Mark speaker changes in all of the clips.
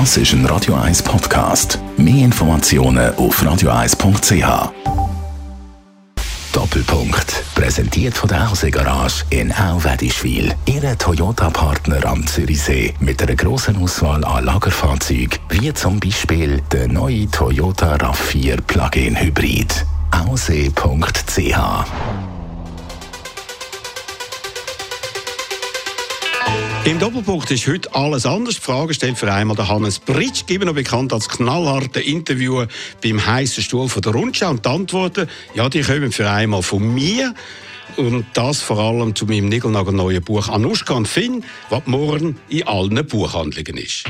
Speaker 1: Das ist ein Radio 1 Podcast. Mehr Informationen auf radio1.ch. Doppelpunkt. Präsentiert von der Hause Garage in Auwedischwil. Ihre Toyota-Partner am Zürichsee mit einer grossen Auswahl an Lagerfahrzeugen, wie zum Beispiel der neue Toyota RAV4 Plug-in Hybrid. Aussee.ch
Speaker 2: Im Doppelpunkt ist heute alles anders. Die Frage stellt für einmal der Hannes Britsch, geben noch bekannt als knallharter Interviewer beim heißen Stuhl von der Rundschau. Und die Antworten, ja, die kommen für einmal von mir. Und das vor allem zu meinem neuen Buch Anushka und Finn, was morgen in allen Buchhandlungen ist.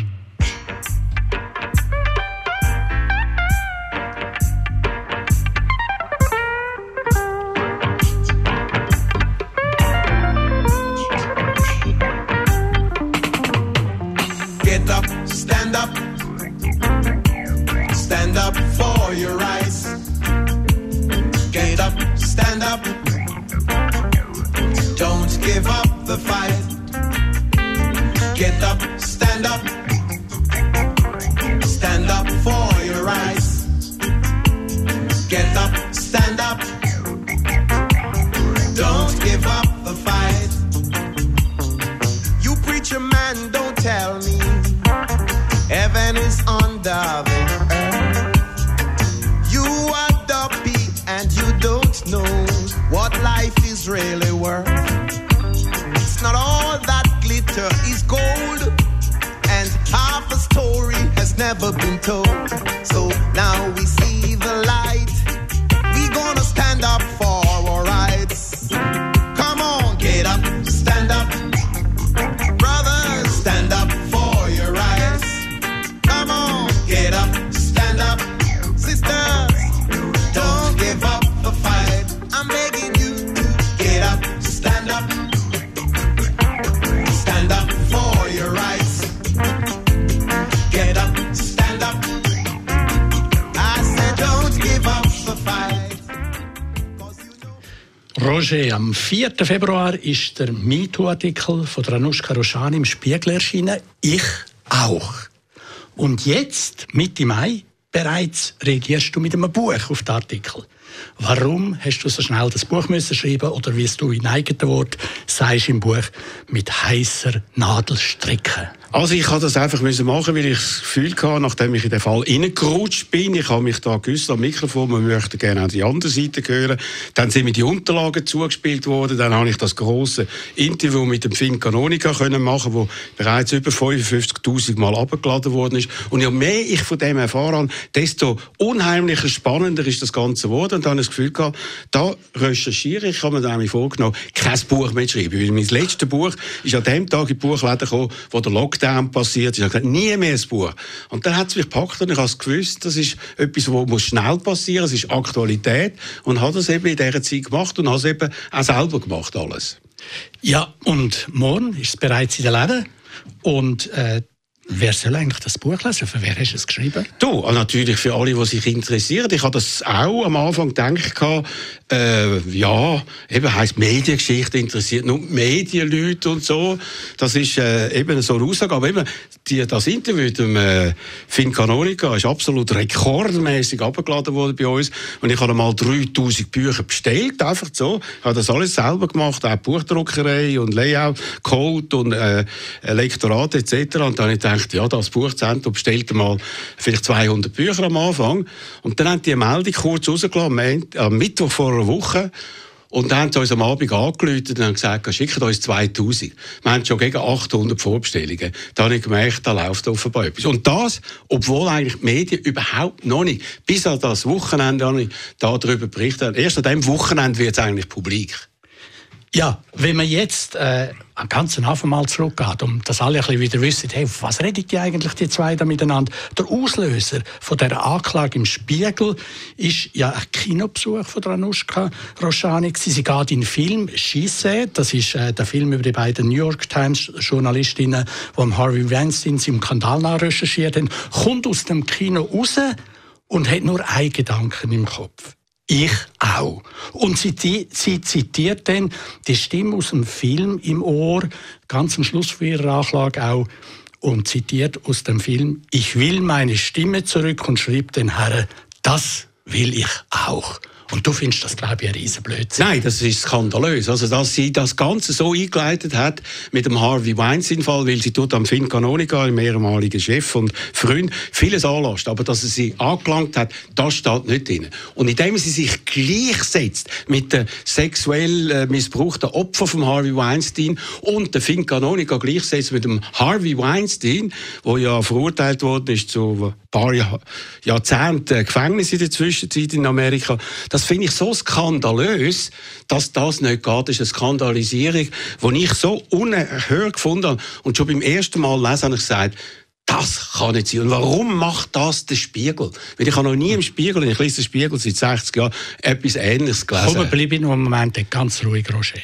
Speaker 3: winter is gold, and half a story has never been told.
Speaker 4: Roger, am 4. Februar ist der MeToo-Artikel von Ranushka Roshani im Spiegel erschienen. Ich auch. Und jetzt, Mitte Mai, bereits reagierst du mit einem Buch auf den Artikel. Warum hast du so schnell das Buch müssen schreiben oder wie du in eigenen Wort sagst im Buch mit heißer Nadel stricken?
Speaker 2: Also ich habe das einfach müssen machen, weil ich das Gefühl hatte, nachdem ich in den Fall reingerutscht bin, ich habe mich da gewusst am Mikrofon, man möchte gerne auch die andere Seite hören. Dann sind mir die Unterlagen zugespielt worden, dann habe ich das große Interview mit dem Finn Canonica können machen, wo bereits über 55.000 Mal abgeladen worden ist. Und je mehr ich von dem erfahren desto unheimlicher, spannender ist das Ganze geworden. Und dann habe ich das Gefühl gehabt, da recherchiere ich habe mir dann vorgenommen, kein Buch mehr zu schreiben. Weil mein letztes Buch ist an dem Tag in die Buchläden gekommen, wo der Lockdown Lockdown passiert. Ich habe gesagt, nie mehr ein Buch. Und dann hat es mich gepackt und ich habe gewusst, das ist etwas, was muss schnell passieren, es ist Aktualität und habe das eben in dieser Zeit gemacht und habe es eben auch selber gemacht, alles.
Speaker 4: Ja, und morgen ist es bereits in den Läden und äh, Wer soll eigentlich das Buch lesen? Für wer hast du es geschrieben?
Speaker 2: Du, also natürlich für alle, die sich interessieren. Ich habe das auch am Anfang gedacht, äh, ja, eben heisst Mediengeschichte interessiert nur Medienleute und so. Das ist äh, eben so eine Aussage. Aber eben, die, das Interview mit dem äh, Finn Canonica ist absolut rekordmäßig abgeladen worden bei uns. Und ich habe mal 3000 Bücher bestellt, einfach so. Ich habe das alles selber gemacht, auch Buchdruckerei und Layout, Code und äh, Lektorat etc. Und dann habe ich gedacht, ja, das Buchzentrum bestellt mal vielleicht 200 Bücher am Anfang. Und dann haben die eine Meldung kurz rausgelassen, am Mittwoch vor einer Woche. Und dann haben sie uns am Abend angerufen und gesagt, schickt uns 2000. Wir haben schon gegen 800 Vorbestellungen. Da habe ich gemerkt, da läuft offenbar etwas. Und das, obwohl eigentlich die Medien überhaupt noch nicht, bis an das Wochenende habe ich darüber berichtet. Erst an diesem Wochenende wird es eigentlich publik.
Speaker 4: Ja, wenn man jetzt äh, am ganzen Anfang mal zurückgeht, um dass alle ein bisschen wieder wissen, hey, was redet die eigentlich die zwei da miteinander? Der Auslöser von der Anklage im Spiegel ist ja ein Kinobesuch von Ranushka Roshani. Sie geht in den Film «She Said», das ist äh, der Film über die beiden New York Times Journalistinnen, die am Harvey Weinstein im Skandal recherchiert haben, kommt aus dem Kino raus und hat nur einen Gedanken im Kopf. Ich auch. Und sie, sie, zitiert dann die Stimme aus dem Film im Ohr, ganz am Schluss von ihrer Anklage auch. und zitiert aus dem Film Ich will meine Stimme zurück und schrieb den Herren, das will ich auch. Und du findest das, glaube ich, ein Riesenblödsinn.
Speaker 2: Nein, das ist skandalös. Also, dass sie das Ganze so eingeleitet hat mit dem Harvey Weinstein-Fall, weil sie tut am Finn Canonica, dem ehemaligen Chef und Freund, vieles anlässt. Aber dass sie sie angelangt hat, das steht nicht drin. Und indem sie sich gleichsetzt mit den sexuell äh, missbrauchten Opfern von Harvey Weinstein und der Finn Canonica gleichsetzt mit dem Harvey Weinstein, der ja verurteilt worden ist zu ein paar Jahrzehnten Gefängnis in der Zwischenzeit in Amerika, das finde ich so skandalös, dass das nicht geht. Das ist eine Skandalisierung, die ich so unerhört gefunden habe. Und schon beim ersten Mal lesen habe ich gesagt, das kann nicht sein. Und warum macht das der Spiegel? Weil ich habe noch nie im Spiegel, ich lese den Spiegel seit 60 Jahren, etwas Ähnliches gelesen.
Speaker 4: Komm, bleib in einem Moment ganz ruhig, Roger.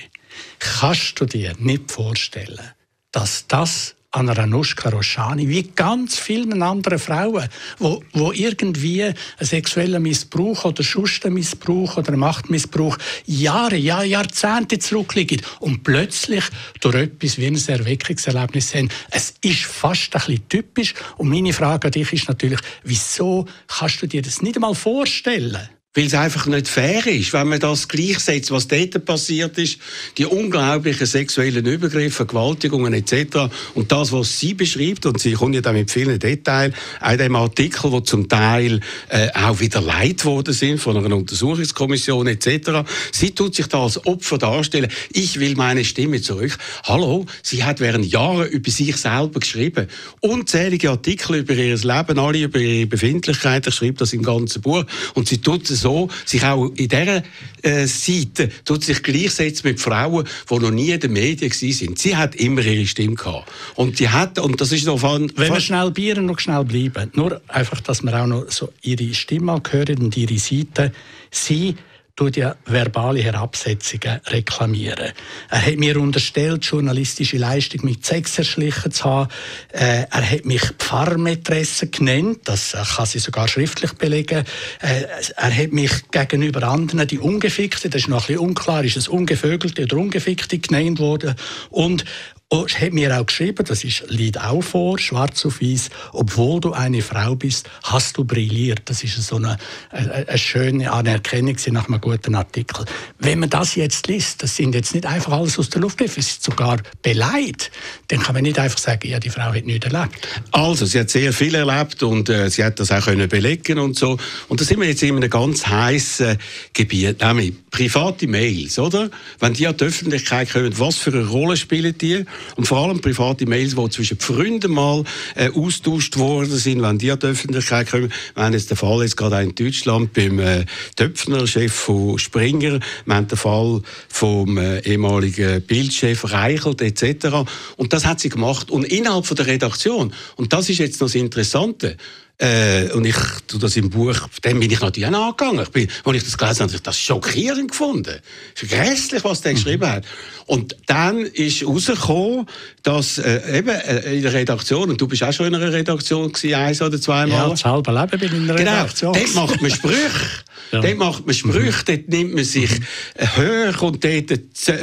Speaker 4: Kannst du dir nicht vorstellen, dass das an Ranushka Roshani, wie ganz vielen anderen Frauen, wo, wo irgendwie einen sexuellen Missbrauch oder Schustenmissbrauch oder Machtmissbrauch Jahre, ja, Jahrzehnte zurückliegen und plötzlich durch etwas wie ein Erweckungserlebnis haben. Es ist fast ein bisschen typisch und meine Frage an dich ist natürlich, wieso kannst du dir das nicht einmal vorstellen?
Speaker 2: Weil es einfach nicht fair ist, wenn man das gleichsetzt, was dort passiert ist, die unglaublichen sexuellen Übergriffe, Vergewaltigungen etc. Und das, was sie beschreibt, und sie kommt ja dann mit vielen Details, auch dem Artikel, wo zum Teil äh, auch wieder leid worden sind von einer Untersuchungskommission etc. Sie tut sich da als Opfer darstellen. Ich will meine Stimme zurück. Hallo, sie hat während Jahren über sich selber geschrieben. Unzählige Artikel über ihr Leben, alle über ihre Befindlichkeiten, schreibt das im ganzen Buch. Und sie tut so, sich auch in dieser äh, Seite tut sich gleichsetzen mit Frauen, die noch nie in den Medien sind. Sie hat immer ihre Stimme gehabt. Und die hat, und das ist noch von...
Speaker 4: Wenn wir schnell bieren, noch schnell bleiben. Nur einfach, dass wir auch noch so ihre Stimme hören und ihre Seite. Sie tut ja verbale Herabsetzungen reklamieren. Er hat mir unterstellt, journalistische Leistung mit Sex erschlichen zu haben. Äh, er hat mich Pfarrmätresse genannt, das äh, kann sie sogar schriftlich belegen. Äh, er hat mich gegenüber anderen, die Ungefickte, das ist noch ein bisschen unklar, ist es Ungevögelte oder Ungefickte genannt worden. Und und hat mir auch geschrieben, das ist, liegt auch vor, schwarz auf weiß, obwohl du eine Frau bist, hast du brilliert. Das ist so eine, eine, eine schöne Anerkennung nach einem guten Artikel. Wenn man das jetzt liest, das sind jetzt nicht einfach alles aus der Luft gegriffen, es ist sogar beleidigt, dann kann man nicht einfach sagen, ja, die Frau hat nichts erlebt.
Speaker 2: Also, sie hat sehr viel erlebt und äh, sie hat das auch können belegen und so. Und da sind wir jetzt in einem ganz heißen Gebiet, nämlich private Mails, oder? Wenn die an die Öffentlichkeit kommen, was für eine Rolle spielen die? Und vor allem private Mails, die zwischen Freunden mal äh, austauscht worden sind, wenn die an die Öffentlichkeit kommen. Wir haben jetzt den Fall jetzt gerade in Deutschland beim äh, Töpfner, Chef von Springer. Wir haben den Fall vom äh, ehemaligen Bildchef Reichelt etc. Und das hat sie gemacht. Und innerhalb von der Redaktion, und das ist jetzt noch das Interessante, äh, und ich tu das im Buch, dem bin ich natürlich auch angegangen. Ich bin, als ich das gelesen habe, habe ich das schockierend gefunden. Es ist grässlich, was der mhm. geschrieben hat. Und dann ist herausgekommen, dass äh, eben äh, in der Redaktion, und du bist auch schon in einer Redaktion gewesen, eins oder zweimal.
Speaker 4: Ja, das halbe Leben bin ich in einer
Speaker 2: genau,
Speaker 4: Redaktion.
Speaker 2: Dort macht man Sprüche. ja. Dort macht man Sprüche, mhm. dort nimmt man sich mhm. hoch und dort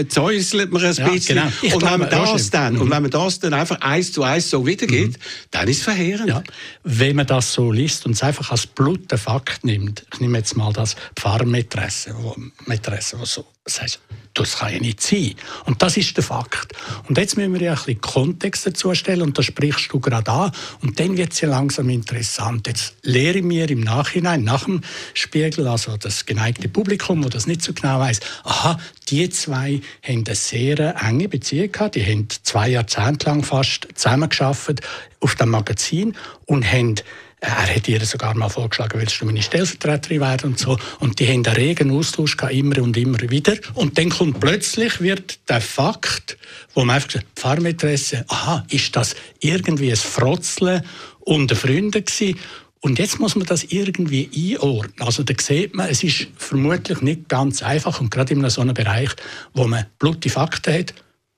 Speaker 2: zäuselt man ein ja, bisschen. Genau. Und, wenn man das dann, mhm. und wenn man das dann einfach eins zu eins so wiedergibt, mhm. dann ist es verheerend. Ja.
Speaker 4: Wenn man das so liest und es einfach als bluten Fakt nimmt, ich nehme jetzt mal das Pfarrmätresse, wo, Mätresse, wo so sagst, das kann ja nicht sein. Und das ist der Fakt. Und jetzt müssen wir ja ein bisschen Kontext dazu stellen und da sprichst du gerade an und dann wird es ja langsam interessant. Jetzt lehre ich mir im Nachhinein, nach dem Spiegel, also das geneigte Publikum, wo das nicht so genau weiß, aha, die zwei haben eine sehr enge Beziehung gehabt, die haben zwei Jahrzehnte lang fast zusammengearbeitet auf dem Magazin und haben er hat ihr sogar mal vorgeschlagen, willst du meine Stellvertreterin werden und so. Und die haben einen regen Austausch gehabt, immer und immer wieder. Und dann kommt plötzlich wird der Fakt, wo man einfach sagt, Pfarrmätresse, aha, ist das irgendwie ein Frotzeln unter Freunden gewesen? Und jetzt muss man das irgendwie einordnen. Also da sieht man, es ist vermutlich nicht ganz einfach und gerade in so einem Bereich, wo man blutige Fakten hat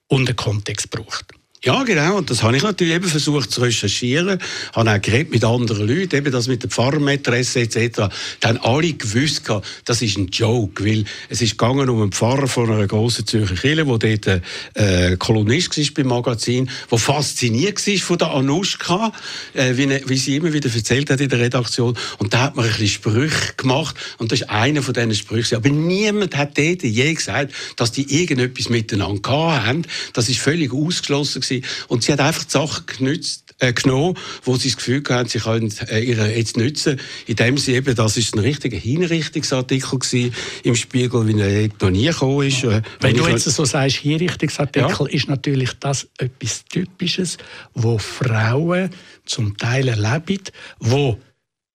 Speaker 4: und einen Kontext braucht.
Speaker 2: Ja, genau. Und das habe ich natürlich eben versucht zu recherchieren. Habe auch geredet mit anderen Leuten, eben das mit der Pfarrermätresse etc. Dann alle gewusst, das ist ein Joke, weil es ist gegangen um einen Pfarrer von einer grossen Zürcher Kirche, der dort äh, Kolumnist war beim Magazin, der fasziniert war von der Anuschka, äh, wie, wie, sie immer wieder erzählt hat in der Redaktion. Und da hat man ein bisschen Sprüche gemacht. Und das ist einer von diesen Sprüchen. Aber niemand hat dort je gesagt, dass die irgendetwas miteinander haben. Das ist völlig ausgeschlossen gewesen. Und sie hat einfach die Sachen genützt, äh, genommen, wo sie das Gefühl haben, sie können äh, ihre jetzt nützen. In dem sie eben, das ist ein richtiger Hinrichtungsartikel gewesen im Spiegel, wie er noch nie gekommen ist. Äh,
Speaker 4: Wenn du jetzt so sagst, Hinrichtungsartikel, ja. ist natürlich das etwas Typisches, wo Frauen zum Teil erleben, wo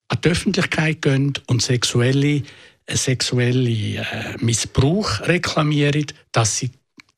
Speaker 4: an die Öffentlichkeit gehen und sexuelle, äh, sexuelle äh, Missbrauch reklamieren, dass sie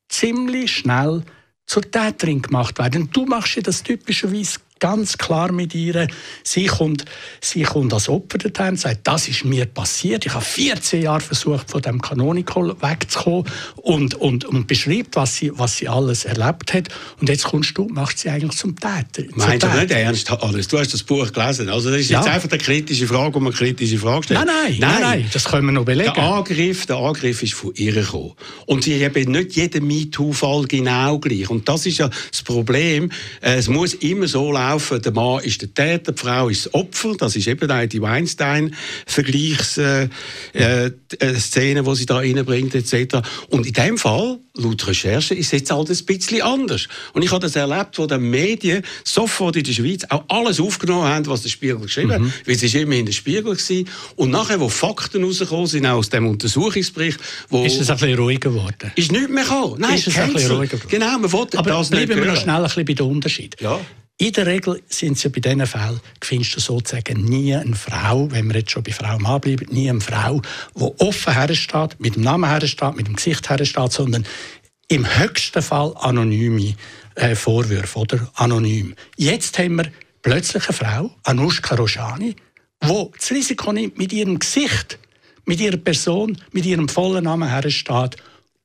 Speaker 4: ziemlich schnell zur Täterin gemacht werden. Du machst ja das typischerweise ganz klar mit ihr. Sie kommt, sie kommt als Opfer dorthin und sagt, das ist mir passiert. Ich habe 14 Jahre versucht, von dem Kanonikol wegzukommen und, und, und beschreibt, was sie, was sie alles erlebt hat. Und jetzt kommst du und machst sie eigentlich zum Täter.
Speaker 2: Meinst du nicht ernst alles? Du hast das Buch gelesen. Also das ist ja. jetzt einfach eine kritische Frage, um eine kritische Frage stellt.
Speaker 4: Nein, nein, nein, nein, das können wir noch belegen.
Speaker 2: Der Angriff, der Angriff ist von ihr gekommen. Und sie haben nicht jeden MeToo-Fall genau gleich. Und das ist ja das Problem. Es muss immer so laufen, laufen. Der Mann ist der Täter, die Frau ist das Opfer. Das ist eben auch die Weinstein-Vergleichsszene, äh, äh, die sie da reinbringt, etc. Und in dem Fall, laut Recherche, ist es jetzt halt ein bisschen anders. Und ich habe das erlebt, wo die Medien sofort in der Schweiz auch alles aufgenommen haben, was der Spiegel geschrieben hat. Mhm. Weil es ist immer in der Spiegel gewesen. Und nachher, wo Fakten rausgekommen sind, auch aus dem Untersuchungsbericht, wo...
Speaker 4: Ist es ein bisschen ruhiger geworden?
Speaker 2: Ist nichts mehr gekommen.
Speaker 4: Nein, ist es ein bisschen ruhiger
Speaker 2: geworden? Genau, man wollte
Speaker 4: Aber das bleiben wir noch schnell ein bisschen bei den Unterschied.
Speaker 2: Ja.
Speaker 4: In der Regel sind sie bei diesen Fällen, findest du sozusagen nie eine Frau, wenn wir jetzt schon bei Frau Mann bleiben, nie eine Frau, die offen hersteht, mit dem Namen hersteht, mit dem Gesicht hersteht, sondern im höchsten Fall anonyme äh, Vorwürfe, oder? Anonym. Jetzt haben wir plötzlich eine Frau, Anushka Rojani, die das Risiko nimmt, mit ihrem Gesicht, mit ihrer Person, mit ihrem vollen Namen hersteht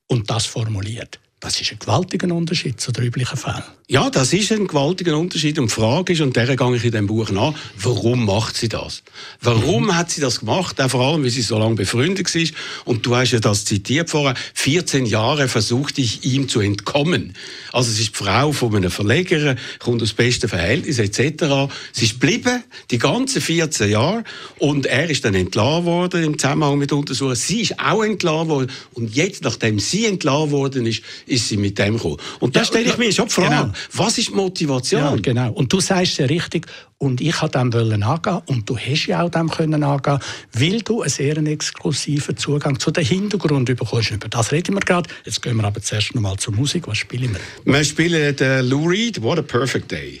Speaker 4: und das formuliert. Das ist ein gewaltiger Unterschied zu den üblichen Fällen.
Speaker 2: Ja, das ist ein gewaltiger Unterschied. Und die Frage ist, und der gehe ich in dem Buch nach, warum macht sie das? Warum mhm. hat sie das gemacht? Auch vor allem, weil sie so lange befreundet war. Und du hast ja das zitiert vorher. 14 Jahre versuchte ich, ihm zu entkommen. Also, sie ist die Frau von einem Verleger, kommt aus besten Verhältnissen, etc. Sie ist geblieben, die ganzen 14 Jahre. Und er ist dann entlassen worden im Zusammenhang mit Untersuchungen. Sie ist auch entlassen worden. Und jetzt, nachdem sie entlassen worden ist, ist sie mit dem gekommen. Und da ja, stelle ich mir schon die Frage, genau. was ist die Motivation? Ja,
Speaker 4: genau. Und du sagst ja richtig, und ich wollte dem wollen angehen, und du hast ja auch dem können angehen, weil du einen sehr exklusiven Zugang zu dem Hintergrund bekommst. Über das reden wir gerade. Jetzt gehen wir aber zuerst noch mal zur Musik. Was spielen wir?
Speaker 2: Wir spielen den Lou Reed, What a Perfect Day.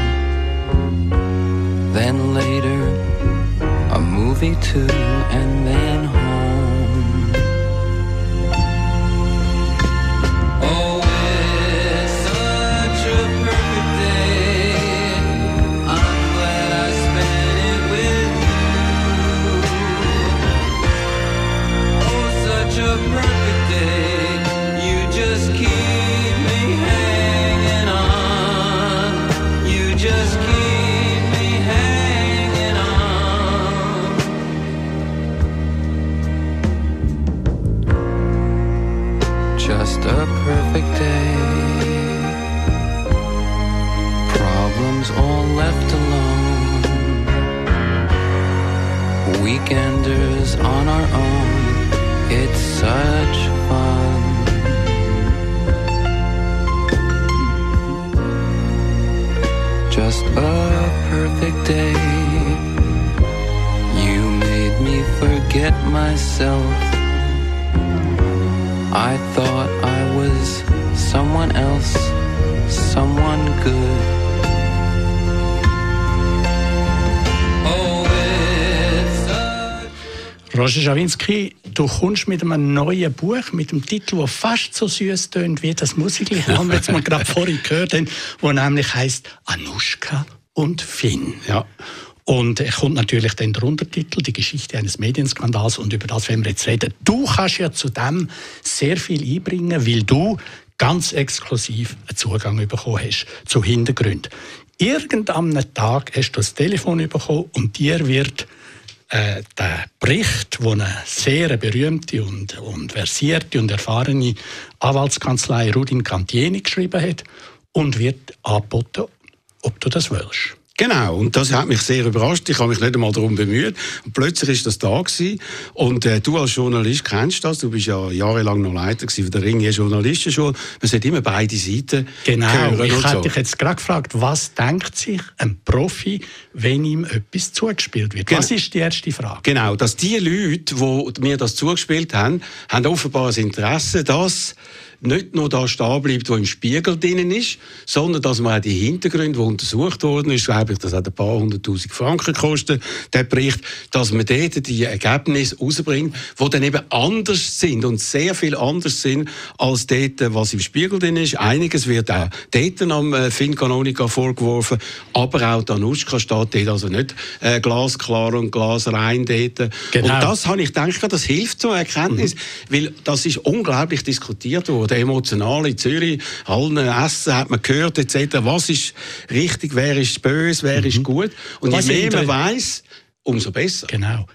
Speaker 2: then later, a movie too, and then
Speaker 4: Schawinski, du kommst mit einem neuen Buch, mit einem Titel, der fast so süß tönt wie das Musiklied, haben wir jetzt mal gerade vorhin gehört, wo nämlich heißt Anushka und Finn.
Speaker 2: Ja.
Speaker 4: Und es kommt natürlich dann der Untertitel, die Geschichte eines Medienskandals und über das werden wir jetzt reden. Du kannst ja zu dem sehr viel einbringen, weil du ganz exklusiv einen Zugang bekommen hast zu Hintergründen. Irgendeinem Tag hast du das Telefon bekommen und dir wird äh, der Bericht, den eine sehr berühmte und, und versierte und erfahrene Anwaltskanzlei Rudin Cantieni geschrieben hat und wird angeboten, ob du das willst.
Speaker 2: Genau, und das hat mich sehr überrascht. Ich habe mich nicht einmal darum bemüht. Und plötzlich ist das da gewesen. Und äh, du als Journalist kennst das. Du bist ja jahrelang noch Leiter von der Ringier Journalistenschule. Man sollte immer beide Seiten
Speaker 4: Genau, ich hätte
Speaker 2: so.
Speaker 4: dich jetzt gerade gefragt, was denkt sich ein Profi, wenn ihm etwas zugespielt wird?
Speaker 2: Genau.
Speaker 4: Was ist die erste Frage?
Speaker 2: Genau, dass die Leute, die mir das zugespielt haben, haben offenbar ein Interesse, dass nicht nur da stehen bleibt, wo im Spiegel drin ist, sondern dass man auch die Hintergründe, die untersucht worden ist, glaube ich, das hat ein paar hunderttausend Franken gekostet, der Bericht, dass man dort die Ergebnisse rausbringt, die dann eben anders sind und sehr viel anders sind als dort, was im Spiegel drin ist. Einiges wird auch dort am äh, Finn Canonica vorgeworfen, aber auch Danuschka steht dort also nicht äh, glasklar und glasrein dort.
Speaker 4: Genau.
Speaker 2: Und das habe ich gedacht, das hilft zur Erkenntnis, weil das ist unglaublich diskutiert worden, emotional in Zürich, allen Essen hat man gehört etc. Was ist richtig, wer ist böse, wer ist gut und
Speaker 4: Was
Speaker 2: je mehr man weiß, umso besser.
Speaker 4: Genau.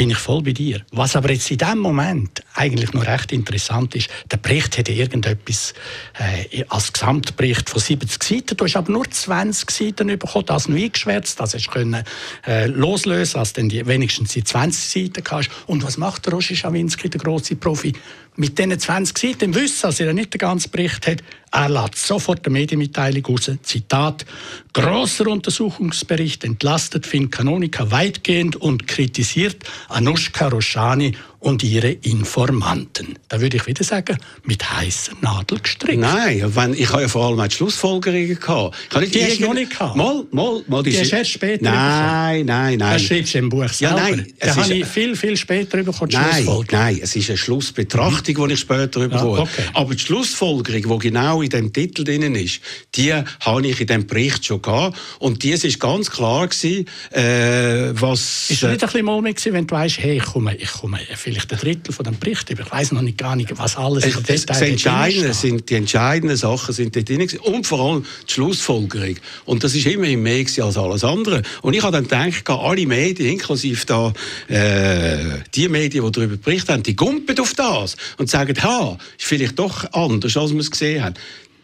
Speaker 4: Bin ich voll bei dir. Was aber jetzt in diesem Moment eigentlich noch recht interessant ist, der Bericht hätte irgendetwas äh, als Gesamtbericht von 70 Seiten. Du hast aber nur 20 Seiten bekommen, das noch eingeschwärzt, das hast du können, äh, loslösen, als du dann die, wenigstens die 20 Seiten hast. Und was macht der Roger Schawinski, der große Profi? Mit diesen 20 Seiten, im Wissen, dass er nicht den ganzen Bericht hat, er lässt sofort eine Medienmitteilung raus. Zitat: Grosser Untersuchungsbericht entlastet Finn Canonica weitgehend und kritisiert Anushka Roshani und ihre Informanten. Da würde ich wieder sagen, mit heißer Nadel gestrickt.
Speaker 2: Nein, wenn, ich habe ja vor allem die Schlussfolgerungen gehabt. Ich habe nicht
Speaker 4: Die hast du noch nicht gehabt?
Speaker 2: Mal, mal, mal.
Speaker 4: Die hast
Speaker 2: sind-
Speaker 4: du erst später
Speaker 2: Nein, nein, nein.
Speaker 4: Das schreibst du im Buch
Speaker 2: Ja,
Speaker 4: selber.
Speaker 2: nein, es
Speaker 4: da habe ich viel, viel später bekommen, die
Speaker 2: Nein, nein, es ist eine Schlussbetrachtung, die ich später bekomme.
Speaker 4: okay.
Speaker 2: Aber die Schlussfolgerung, die genau in dem Titel drin ist, die habe ich in dem Bericht schon gehabt. Und dies ist ganz klar gewesen, äh, was...
Speaker 4: Ist es nicht ein bisschen mulmig gewesen, wenn du weißt, hey, ich komme, ich komme vielleicht ein Drittel von dem Bericht. Ich weiß noch nicht gar nicht, was alles Detail
Speaker 2: das
Speaker 4: drin
Speaker 2: Entscheidende sind, die entscheidenden Sachen sind dort drin und vor allem die Schlussfolgerung. Und das ist immerhin mehr als alles andere. Und ich habe dann gedacht, alle Medien, inklusive da, äh, die Medien, die darüber berichtet haben, die gumpen auf das und sagen, ha, ist vielleicht doch anders, als wir es gesehen haben.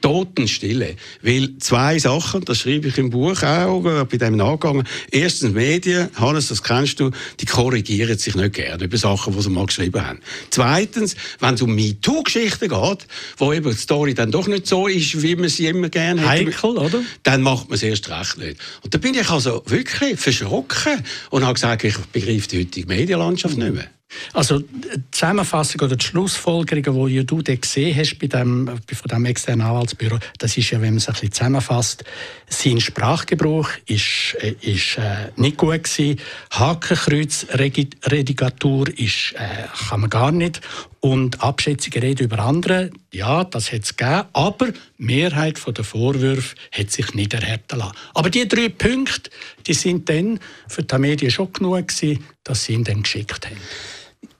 Speaker 2: Totenstille. Weil zwei Sachen, das schreibe ich im Buch auch, äh, bei dem nachgegangen. Erstens Medien, Hannes, das kennst du, die korrigieren sich nicht gerne über Sachen, die sie mal geschrieben haben. Zweitens, wenn es um MeToo-Geschichten geht, wo eben die Story dann doch nicht so ist, wie man sie immer gerne hätte,
Speaker 4: Heikel, oder?
Speaker 2: dann macht man es erst recht nicht. Und da bin ich also wirklich verschrocken und habe gesagt, ich begreife die heutige Medienlandschaft nicht mehr.
Speaker 4: Also die Zusammenfassung oder die Schlussfolgerungen, die du dort gesehen hast bei dem, von dem externen Anwaltsbüro, das ist ja, wenn man es ein bisschen zusammenfasst, sein Sprachgebrauch ist, äh, ist äh, nicht gut gewesen. Hakenkreuzredigatur ist, äh, kann man gar nicht. Und abschätzige Rede über andere, ja, das hat es gegeben, aber die Mehrheit der Vorwürfe hat sich nicht erhärten lassen. Aber die drei Punkte, die sind dann für die Medien schon genug gewesen, dass sie ihn dann geschickt haben.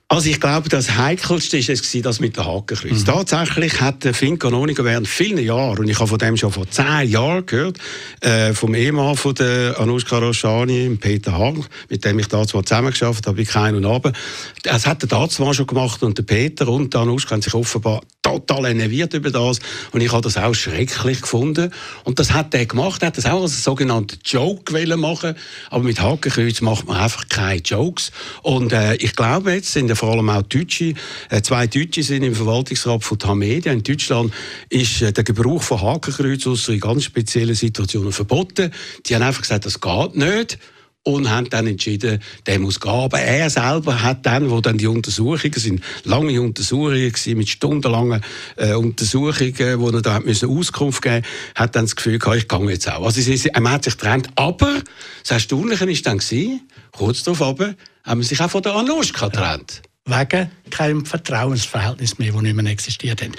Speaker 2: Also ich glaube, das Heikelste war es, gewesen, das mit dem Hakenkreuz. Tatsächlich hat der Finn Canonica während vielen Jahren, und ich habe von dem schon vor zehn Jahren gehört, äh, vom Ehemann von der Anushka Roshani, Peter Hang, mit dem ich da zwar zusammengearbeitet habe, ich Kein und Abend. Das hat der da zwar schon gemacht und der Peter und der Anushka haben sich offenbar total enerviert über das. Und ich habe das auch schrecklich gefunden. Und das hat er gemacht, er hat das auch als sogenannten Joke wollen machen, aber mit Hakenkreuz macht man einfach keine Jokes. Und äh, ich glaube jetzt sind vor allem auch Deutsche, äh, zwei Deutsche sind im Verwaltungsrat von Tamedia. In Deutschland ist äh, der Gebrauch von Hakenkreuz ausser in ganz speziellen Situationen verboten. Die haben einfach gesagt, das geht nicht. Und haben dann entschieden, der muss gehen. Aber er selber hat dann, wo dann die Untersuchungen, sind lange Untersuchungen mit stundenlangen äh, Untersuchungen, wo er da müssen Auskunft geben hat dann das Gefühl gehabt, ich gehe jetzt auch. Also er hat sich getrennt. Aber das Erstaunliche war dann gewesen, kurz darauf aber, haben sie sich auch von der Anuschka getrennt.
Speaker 4: Wegen keinem Vertrauensverhältnis mehr, das nicht mehr existiert hat.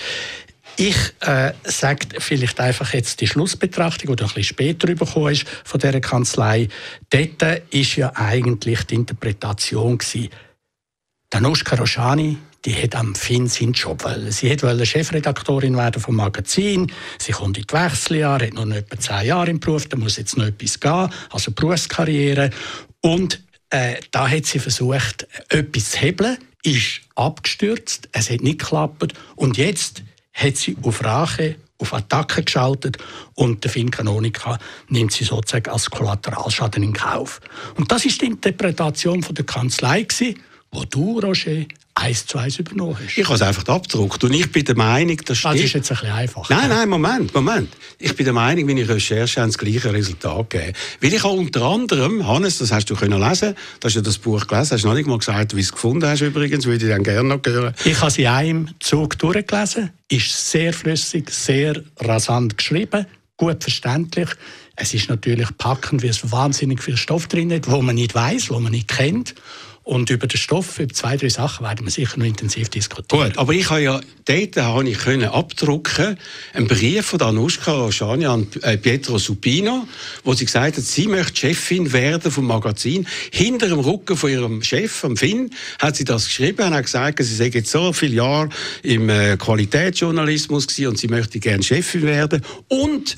Speaker 4: Ich äh, sage vielleicht einfach jetzt die Schlussbetrachtung, die ein bisschen später bekommen ist von dieser Kanzlei. Dort ist ja eigentlich die Interpretation gewesen, Danuschka Roschani, die hat am Finn seinen Job wollen. Sie wollte Chefredaktorin werden vom Magazin. Sie kommt in die Wechseljahre, hat noch etwa zehn Jahre im Beruf, da muss jetzt noch etwas gehen, also Berufskarriere. Und äh, da hat sie versucht, etwas zu hebeln, ist abgestürzt, es hat nicht geklappt und jetzt hat sie auf Rache, auf Attacke geschaltet und der Finn Canonica nimmt sie sozusagen als Kollateralschaden in Kauf. Und das ist die Interpretation von der Kanzlei, wo du, Roger, eins zu eins übernommen hast.
Speaker 2: Ich habe es einfach abgedruckt und ich bin der Meinung, das
Speaker 4: stimmt. Das ist jetzt ein bisschen einfach.
Speaker 2: Nein, nein, Moment, Moment. Ich bin der Meinung, meine Recherche haben das gleiche Resultat gegeben. Weil ich habe unter anderem, Hannes, das hast du können lesen, du hast ja das Buch gelesen, hast noch nicht mal gesagt, wie du es gefunden hast übrigens, würde ich dann gerne noch hören.
Speaker 4: Ich habe sie in einem Zug durchgelesen, ist sehr flüssig, sehr rasant geschrieben, gut verständlich. Es ist natürlich packend, wie es wahnsinnig viel Stoff drin hat, wo man nicht weiß, wo man nicht kennt. Und über den Stoff, über zwei, drei Sachen werden wir sicher noch intensiv diskutieren.
Speaker 2: Gut, aber ich habe ja, dort habe ich können abdrucken, einen Brief von Anushka Roschani an äh, Pietro Supino, wo sie gesagt hat, sie möchte Chefin werden vom Magazin. Hinter dem Rücken von ihrem Chef, vom Finn, hat sie das geschrieben und hat gesagt, sie sei jetzt so viele Jahre im äh, Qualitätsjournalismus und sie möchte gerne Chefin werden. Und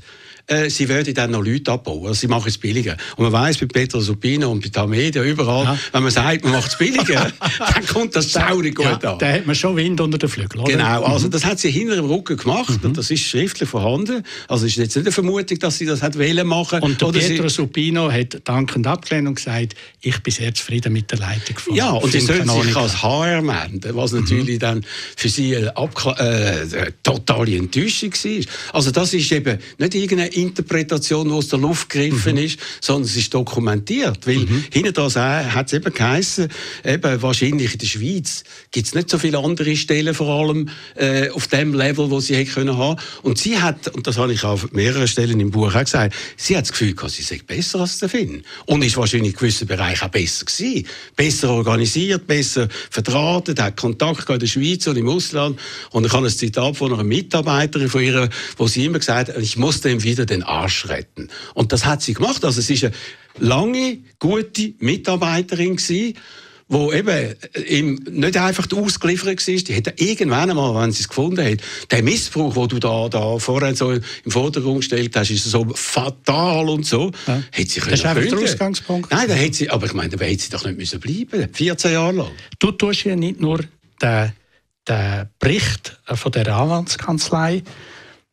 Speaker 2: äh, sie würden dann noch Leute abbauen. Also sie machen es billiger. Und man weiß bei Peter Supino und bei Tamedia überall, ja. wenn man sagt, man macht es billiger, dann kommt das saurig gut ja,
Speaker 4: an. Da hat man schon Wind unter den Flügeln, oder?
Speaker 2: Genau, also mhm. das hat sie hinter dem Rücken gemacht mhm. und das ist schriftlich vorhanden. Also es ist jetzt nicht eine Vermutung, dass sie das hat wollen machen.
Speaker 4: Und der Pietro Supino hat dankend abgelehnt und gesagt, ich bin sehr zufrieden mit der Leitung
Speaker 2: von Ja, und sie sollte sich als HR melden, was mhm. natürlich dann für sie eine, äh, totale Enttäuschung war. Also das ist eben nicht irgendeine Interpretation, die aus der Luft gegriffen mhm. ist, sondern es ist dokumentiert. Weil mhm. hinter das hat es eben geheißen, eben wahrscheinlich in der Schweiz gibt es nicht so viele andere Stellen, vor allem äh, auf dem Level, wo sie hätte können haben. Und sie hat, und das habe ich auf mehreren Stellen im Buch auch gesagt, sie hat das Gefühl gehabt, sie sei besser als der Finn. Und ist wahrscheinlich in gewissen Bereichen auch besser gewesen. Besser organisiert, besser verdrahtet, hat Kontakt in der Schweiz und im Ausland. Und ich habe ein Zitat von einer Mitarbeiterin von ihr, wo sie immer gesagt hat, ich muss dem wieder den Arsch retten. Und das hat sie gemacht. Also es ist eine lange, gute Mitarbeiterin gewesen, wo eben ihm nicht einfach ausgeliefert war, die hätte irgendwann einmal, wenn sie es gefunden hat, der Missbrauch, den du da, da vorhin so im Vordergrund gestellt hast, ist so fatal und so,
Speaker 4: ja.
Speaker 2: hätte sie
Speaker 4: können Das ist einfach der Ausgangspunkt.
Speaker 2: Nein, da hätte sie, aber ich meine, da hätte sie doch nicht müssen bleiben 14 Jahre lang.
Speaker 4: Du tust ja nicht nur den, den Bericht von der Anwaltskanzlei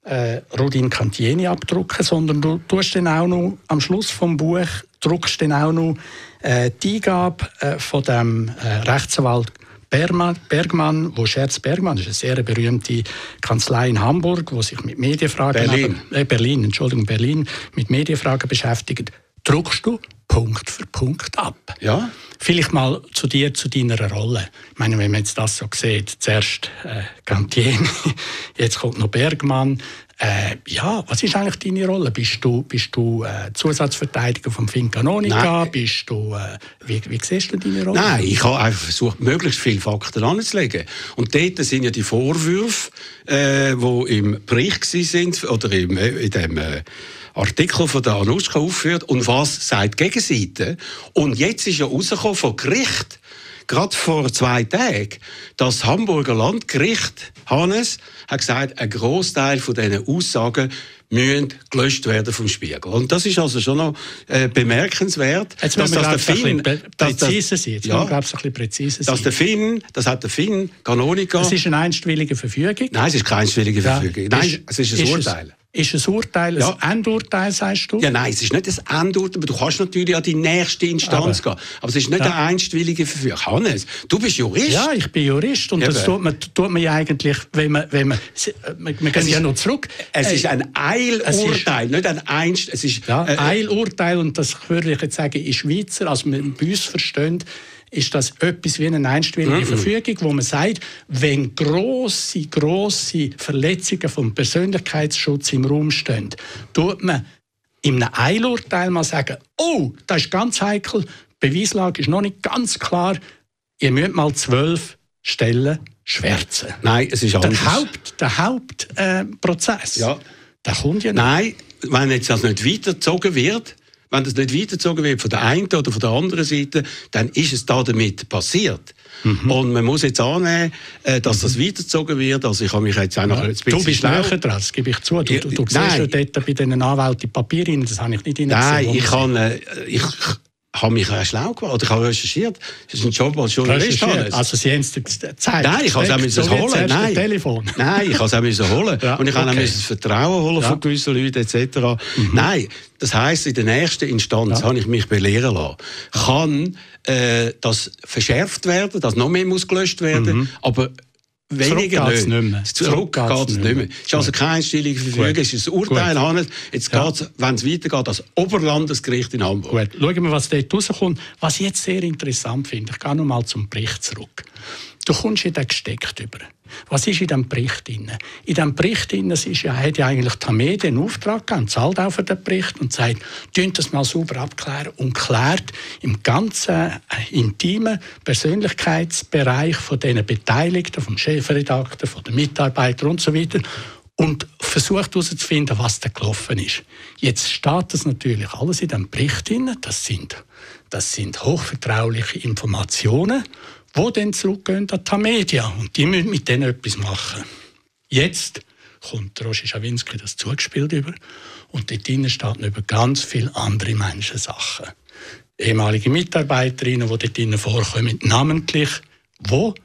Speaker 4: äh, Rudin Cantieni abdrucken, sondern du tust dann auch noch am Schluss vom Buch druckst dann auch noch äh, die Eingabe äh, von dem äh, Rechtsanwalt Bergmann, wo Scherz Bergmann ist eine sehr berühmte Kanzlei in Hamburg, wo sich mit Medienfragen
Speaker 2: Berlin,
Speaker 4: äh, Berlin, Entschuldigung, Berlin mit Medienfragen beschäftigt. Druckst du Punkt für Punkt ab?
Speaker 2: Ja.
Speaker 4: Vielleicht mal zu dir, zu deiner Rolle. Ich meine, wenn man jetzt das so sieht, zuerst äh, Gantieni, jetzt kommt noch Bergmann. Äh, ja, was ist eigentlich deine Rolle? Bist du, bist du äh, Zusatzverteidiger vom Fincanonica? Bist du, äh, wie, wie siehst du deine Rolle?
Speaker 2: Nein, ich habe einfach versucht, möglichst viele Fakten anzulegen. Und dort sind ja die Vorwürfe, äh, die im Bericht sind oder im, äh, in dem äh, Artikel von der Anuschka aufführt und was sagt die Gegenseite. Und jetzt ist ja rausgekommen vom Gericht, gerade vor zwei Tagen, das Hamburger Landgericht, Hannes, hat gesagt, ein Großteil von diesen Aussagen müssen gelöscht werden vom Spiegel. Und das ist also schon noch äh, bemerkenswert,
Speaker 4: Jetzt dass das der Finn, präzise sein. Jetzt ja, glaube ein bisschen präzise
Speaker 2: dass der Finn, das hat der Finn Kanonika.
Speaker 4: Es ist eine einstwillige Verfügung.
Speaker 2: Nein, es ist keine einstwillige Verfügung. Ja, Nein, ist, es ist ein ist Urteil. Es?
Speaker 4: Ist ein Urteil
Speaker 2: Ja.
Speaker 4: ein Endurteil, sagst du?
Speaker 2: Ja, nein, es ist nicht das Endurteil, aber du kannst natürlich an die nächste Instanz
Speaker 4: Aber-
Speaker 2: gehen. Aber es ist nicht
Speaker 4: Ja.
Speaker 2: eine einstweilige Verfügung. Hannes, du bist Jurist.
Speaker 4: Ja, ich bin Jurist und
Speaker 2: Ja,
Speaker 4: das tut man, tut man ja eigentlich, wenn man, wenn man, äh, gehen
Speaker 2: Es
Speaker 4: ja noch zurück.
Speaker 2: Es
Speaker 4: Äh,
Speaker 2: ist ein Eilurteil, nicht ein Einst... Es ist,
Speaker 4: Ja,
Speaker 2: äh,
Speaker 4: Eilurteil, und das würde ich jetzt sagen, in Schweizer, also bei uns verstehen, ist das etwas wie eine einstweilige Verfügung, wo man sagt, wenn grosse, grosse Verletzungen vom Persönlichkeitsschutz im Raum stehen, tut man in einem Eilurteil mal sagen, oh, das ist ganz heikel, die Beweislage ist noch nicht ganz klar, ihr müsst mal zwölf Stellen schwärzen.
Speaker 2: Nein, es ist anders.
Speaker 4: Der Haupt, der Hauptprozess, äh,
Speaker 2: Ja.
Speaker 4: der kommt ja nicht.
Speaker 2: Nein, wenn jetzt das nicht weitergezogen wird, wenn das nicht weitergezogen wird von der einen oder von der anderen Seite, dann ist es da damit passiert.
Speaker 4: Mhm.
Speaker 2: Und man muss jetzt annehmen, äh, dass das weitergezogen wird. Also ich habe mich jetzt auch noch ein bisschen
Speaker 4: Du bist näher dran, das gebe ich zu. Du, du, du siehst
Speaker 2: nein.
Speaker 4: ja dort bei diesen Anwälten die Papiere rein, das habe ich nicht
Speaker 2: Nein,
Speaker 4: reingesehen, wo
Speaker 2: ich kann, äh, ich, habe mich auch schlau gemacht, oder ich habe recherchiert. Das ist ein Job als. Journalist.
Speaker 4: Also Sie haben es dir gezeigt.
Speaker 2: Nein, ich habe es auch
Speaker 4: so
Speaker 2: holen. Nein.
Speaker 4: Telefon.
Speaker 2: Nein, ich habe es auch holen.
Speaker 4: Ja,
Speaker 2: und ich habe auch
Speaker 4: okay.
Speaker 2: müssen das Vertrauen holen
Speaker 4: Ja.
Speaker 2: von gewissen Leuten etc. Nein, das heisst, in der nächsten Instanz habe ich mich belehren lassen. Kann äh, das verschärft werden, dass noch mehr muss gelöscht werden, aber weniger
Speaker 4: Zurück geht's
Speaker 2: nicht.
Speaker 4: mehr.
Speaker 2: Zurück
Speaker 4: Zurück
Speaker 2: geht es
Speaker 4: nicht mehr.
Speaker 2: Es ist also keine einstellige Verfügung,
Speaker 4: Gut.
Speaker 2: es ist ein Urteil,
Speaker 4: Gut.
Speaker 2: Jetzt
Speaker 4: Ja.
Speaker 2: geht's, wenn es weitergeht, das Oberlandesgericht in Hamburg.
Speaker 4: Gut, schauen wir, was dort rauskommt. Was ich jetzt sehr interessant finde, ich gehe noch mal zum Bericht zurück. Du kommst in den gesteckt über. Was ist in diesem Bericht drin? In diesem Bericht drin ist ja, hat ja eigentlich die Medien einen Auftrag gegeben, zahlt auch für den Bericht und sagt, tönt das mal sauber abklären und klärt im ganzen äh, intimen Persönlichkeitsbereich von den Beteiligten, vom Chefredakteur, von den Mitarbeitern und so weiter und versucht herauszufinden, was da gelaufen ist. Jetzt steht das natürlich alles in dem Bericht drin. Das sind, das sind hochvertrauliche Informationen, die dann zurückgehen an die Media und die müssen mit denen etwas machen. Jetzt kommt Roger Schawinski das zugespielt über und dort drinnen steht über ganz viele andere Menschensachen. Ehemalige Mitarbeiterinnen, die dort drinnen vorkommen, namentlich, wo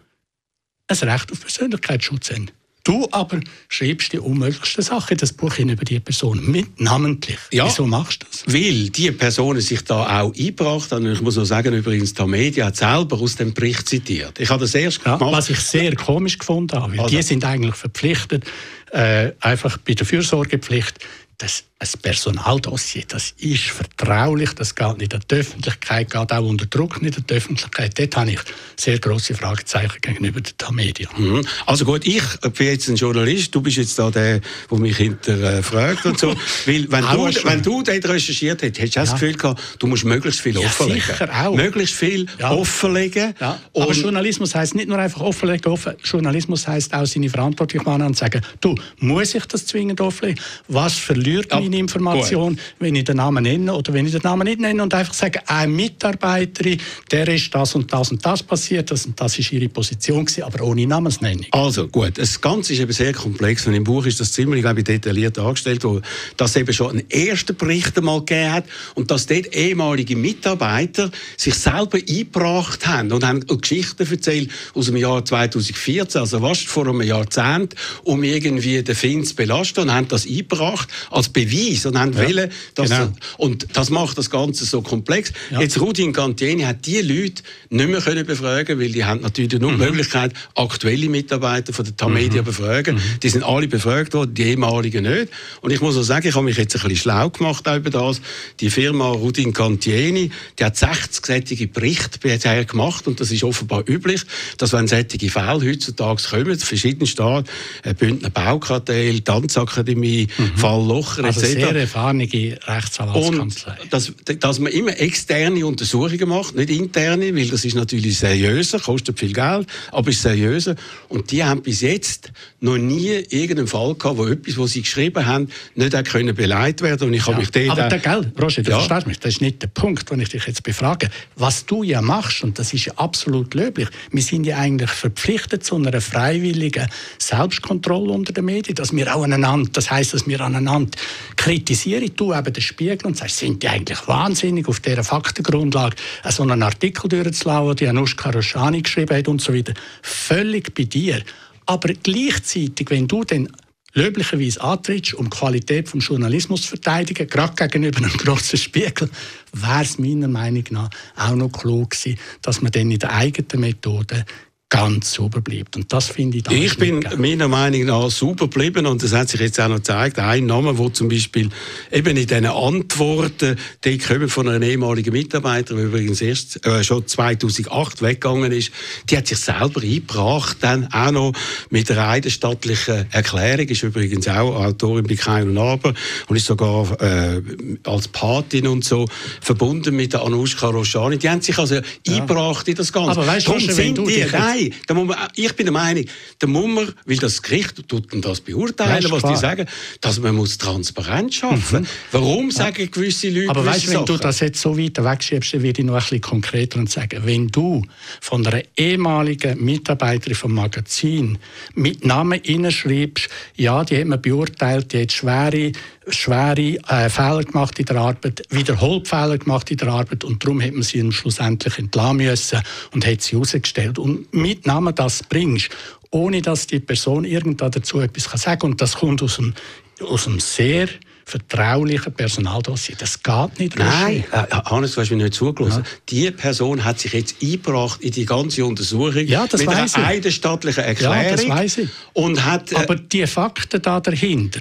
Speaker 4: ein Recht auf Persönlichkeitsschutz haben. Du aber schreibst die unmöglichsten Sachen in das Buch hin über die Person, mit namentlich.
Speaker 2: Ja.
Speaker 4: Wieso machst du das?
Speaker 2: Weil die Personen sich da auch eingebracht haben. Und ich muss auch sagen, übrigens, die Media hat selber aus dem Bericht zitiert. Ich habe das erst
Speaker 4: Ja,
Speaker 2: gemacht.
Speaker 4: was ich sehr komisch gefunden habe, weil
Speaker 2: Also-
Speaker 4: die sind eigentlich verpflichtet, äh, einfach bei der Fürsorgepflicht, das, ein Personaldossier, das ist vertraulich, das geht nicht an die Öffentlichkeit, geht auch unter Druck nicht an die Öffentlichkeit. Dort habe ich sehr große Fragezeichen gegenüber den Media.
Speaker 2: Mhm. Also gut, ich bin jetzt ein Journalist, du bist jetzt da der, der mich hinterfragt und so. Weil, wenn du,
Speaker 4: schon.
Speaker 2: wenn du dort recherchiert hättest, hättest du auch das Gefühl gehabt, du musst möglichst viel
Speaker 4: Ja,
Speaker 2: offenlegen.
Speaker 4: sicher auch.
Speaker 2: Möglichst viel
Speaker 4: Ja.
Speaker 2: offenlegen.
Speaker 4: Ja, aber Journalismus heißt nicht nur einfach offenlegen. Offen. Journalismus heißt auch seine Verantwortung wahrnehmen und sagen, du, muss ich das zwingend offenlegen? Was verliert
Speaker 2: Ja,
Speaker 4: meine Information, wenn ich den Namen nenne oder wenn ich den Namen nicht nenne und einfach sage, eine Mitarbeiterin, der ist das und das und das passiert, das und das ist ihre Position gewesen, aber ohne Namensnennung.
Speaker 2: Also gut, das Ganze ist eben sehr komplex und im Buch ist das ziemlich glaube ich, detailliert dargestellt, wo das eben schon einen ersten Bericht einmal gegeben hat und dass dort ehemalige Mitarbeiter sich selber eingebracht haben und haben Geschichten erzählt aus dem Jahr 2014, also fast vor einem Jahrzehnt, um irgendwie den Finn zu belasten und haben das eingebracht als Beweis und haben wollen, dass
Speaker 4: genau.
Speaker 2: und das macht das Ganze so komplex.
Speaker 4: Ja.
Speaker 2: Jetzt Rudin Cantieni hat die Leute nicht mehr können befragen, weil die haben natürlich nur die Möglichkeit, aktuelle Mitarbeiter von der Tamedia befragen. Die sind alle befragt worden, die ehemaligen nicht. Und ich muss auch sagen, ich habe mich jetzt ein bisschen schlau gemacht über das. Die Firma Rudin Cantieni, die hat 60 sättige Berichte bisher gemacht und das ist offenbar üblich, dass wenn sättige Fälle heutzutage kommen, verschiedene Staaten, äh, Bündner Baukartell, Tanzakademie, Fall Locher
Speaker 4: Also. Sehr erfahrene Rechtsanwaltskanzlei.
Speaker 2: dass, dass man immer externe Untersuchungen macht, nicht interne, weil das ist natürlich seriöser, kostet viel Geld, aber ist seriöser. Und die haben bis jetzt noch nie irgendeinen Fall gehabt, wo etwas, was sie geschrieben haben, nicht auch können beleidigt werden. Und ich habe mich dort
Speaker 4: Aber der, gell, Roger, du
Speaker 2: Ja.
Speaker 4: mich, das ist nicht der Punkt, den ich dich jetzt befrage. Was du ja machst, und das ist ja absolut löblich, wir sind ja eigentlich verpflichtet zu einer freiwilligen Selbstkontrolle unter den Medien, dass wir auch aneinander, das heißt, dass wir aneinander kritisieren, du eben den Spiegel und sagst, sind die eigentlich wahnsinnig, auf dieser Faktengrundlage so einen Artikel durchzulassen, den Anushka Roshani geschrieben hat und so weiter. Völlig bei dir. Aber gleichzeitig, wenn du dann löblicherweise antrittst, um die Qualität des Journalismus zu verteidigen, gerade gegenüber einem grossen Spiegel, wäre es meiner Meinung nach auch noch klug gewesen, dass man dann in der eigenen Methode ganz sauber bleibt. Und das finde ich
Speaker 2: Ich bin meiner Meinung nach sauber geblieben und das hat sich jetzt auch noch gezeigt. Ein Name, wo zum Beispiel eben in diesen Antworten, die kommen von einem ehemaligen Mitarbeiter, der übrigens erst äh, schon 2008 weggegangen ist, die hat sich selber eingebracht, dann auch noch mit einer eidesstattlichen Erklärung, ist übrigens auch Autorin bei Kein und Aber und ist sogar äh, als Patin und so verbunden mit der Anushka Roshani. Die haben sich also ja. eingebracht in das Ganze.
Speaker 4: Aber weißt du, wenn du die,
Speaker 2: nein, Nein, da muss man, ich bin der Meinung, da muss man, weil das Gericht tut das beurteilen, was klar. die sagen, dass man muss Transparenz schaffen. Mhm. Warum ja. sagen gewisse Leute
Speaker 4: Aber weißt, wenn Sachen? du das jetzt so weit wegschiebst, dann werde ich noch ein bisschen konkreter und sagen, wenn du von einer ehemaligen Mitarbeiterin vom Magazin mit Namen hinschreibst, ja, die hat man beurteilt, die hat schwere schwere äh, Fehler gemacht in der Arbeit, wiederholt Fehler gemacht in der Arbeit und darum hat man sie schlussendlich entlassen müssen und hat sie herausgestellt. Und mit Namen das bringst, ohne dass die Person irgendwann dazu etwas sagen kann. Und das kommt aus einem, aus einem sehr vertraulichen Personaldossier. Das geht nicht.
Speaker 2: Nein, äh, Hannes, du hast mir nicht zugelassen. Ja. Die Person hat sich jetzt eingebracht in die ganze Untersuchung
Speaker 4: ja, das
Speaker 2: mit einer eidesstattlichen Erklärung. Ja,
Speaker 4: das weiß ich.
Speaker 2: Und hat,
Speaker 4: äh, Aber die Fakten da dahinter,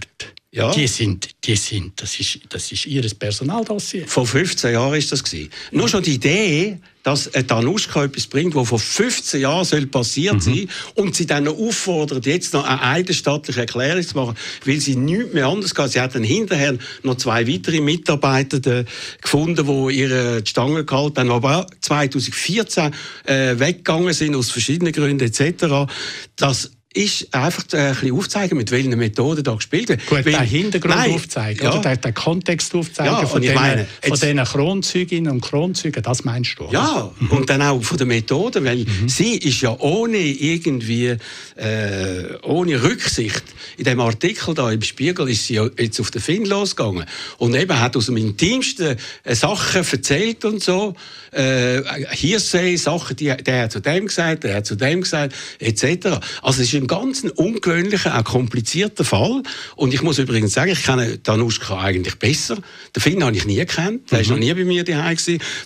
Speaker 4: ja. Die sind, die sind, das ist, das ist ihr Personaldossier.
Speaker 2: Vor 15 Jahren ist das gewesen. Nur schon die Idee, dass ein Danuschka etwas bringt, was vor 15 Jahren soll passiert mhm. sein und sie dann noch auffordert, jetzt noch eine eidesstattliche Erklärung zu machen, weil sie nichts mehr anders kann. Sie hat dann hinterher noch zwei weitere Mitarbeiter gefunden, die ihre Stange gehalten haben, aber auch 2014 äh, weggegangen sind aus verschiedenen Gründen etc. Das ist einfach äh, ein bisschen aufzeigen, mit welchen Methoden da gespielt wird.
Speaker 4: Gut, Weil, den Hintergrund nein, aufzeigen, ja. oder den, Kontext aufzeigen ja, von, diesen Kronzeuginnen und Kronzeugen, das meinst du?
Speaker 2: Oder? Ja, mhm. und dann auch von der Methode, weil mhm. sie ist ja ohne irgendwie, äh, ohne Rücksicht, in dem Artikel da im Spiegel ist sie ja jetzt auf den Finn losgegangen und eben hat aus dem Intimsten äh, Sachen erzählt und so, äh, Hearsay, Sachen, die, der hat zu dem gesagt, der hat zu dem gesagt, etc. Also es ist ein ganz ungewöhnlicher, auch komplizierter Fall. Und ich muss übrigens sagen, ich kenne Danuschka eigentlich besser. Den Finn habe ich nie gekannt. Der war mhm. noch nie bei mir daheim.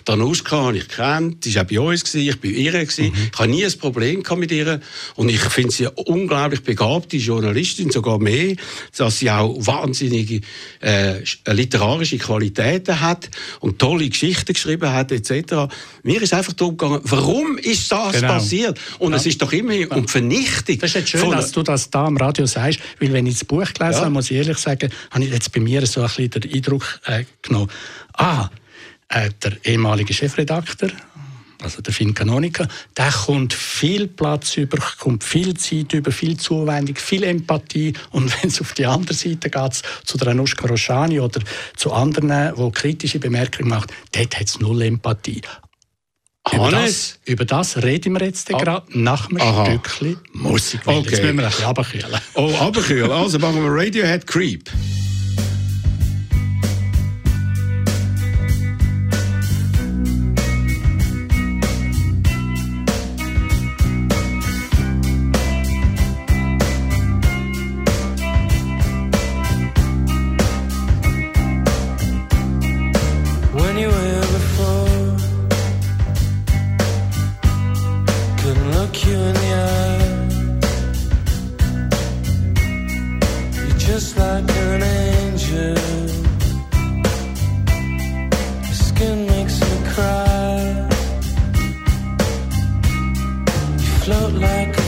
Speaker 2: Danuschka habe ich gekannt. Die war auch bei uns. Gewesen. Ich war bei ihr. Mhm. Ich habe nie ein Problem mit ihr. Und ich finde sie eine unglaublich begabte Journalistin, sogar mehr, dass sie auch wahnsinnige äh, literarische Qualitäten hat und tolle Geschichten geschrieben hat, etc. Mir ist einfach darum gegangen, warum ist das genau. passiert? Und ja. es ist doch immer um Vernichtung
Speaker 4: ist jetzt schön, dass du das da am Radio sagst, weil wenn ich das Buch gelesen ja. habe, muss ich ehrlich sagen, habe ich jetzt bei mir so ein bisschen den Eindruck äh, genommen, ah, äh, der ehemalige Chefredakteur, also der Finn Canonica, der kommt viel Platz über, kommt viel Zeit über, viel Zuwendung, viel Empathie. Und wenn es auf die andere Seite geht, zu der Anushka Roshani oder zu anderen, die kritische Bemerkungen machen, dort hat es null Empathie. Über das, über das reden wir jetzt ah. gerade nach einem Aha. Stückchen Musik.
Speaker 2: Okay. Jetzt
Speaker 4: müssen wir ein bisschen runterkühlen.
Speaker 2: Oh, runterkühlen. Also machen wir Radiohead Creep. float like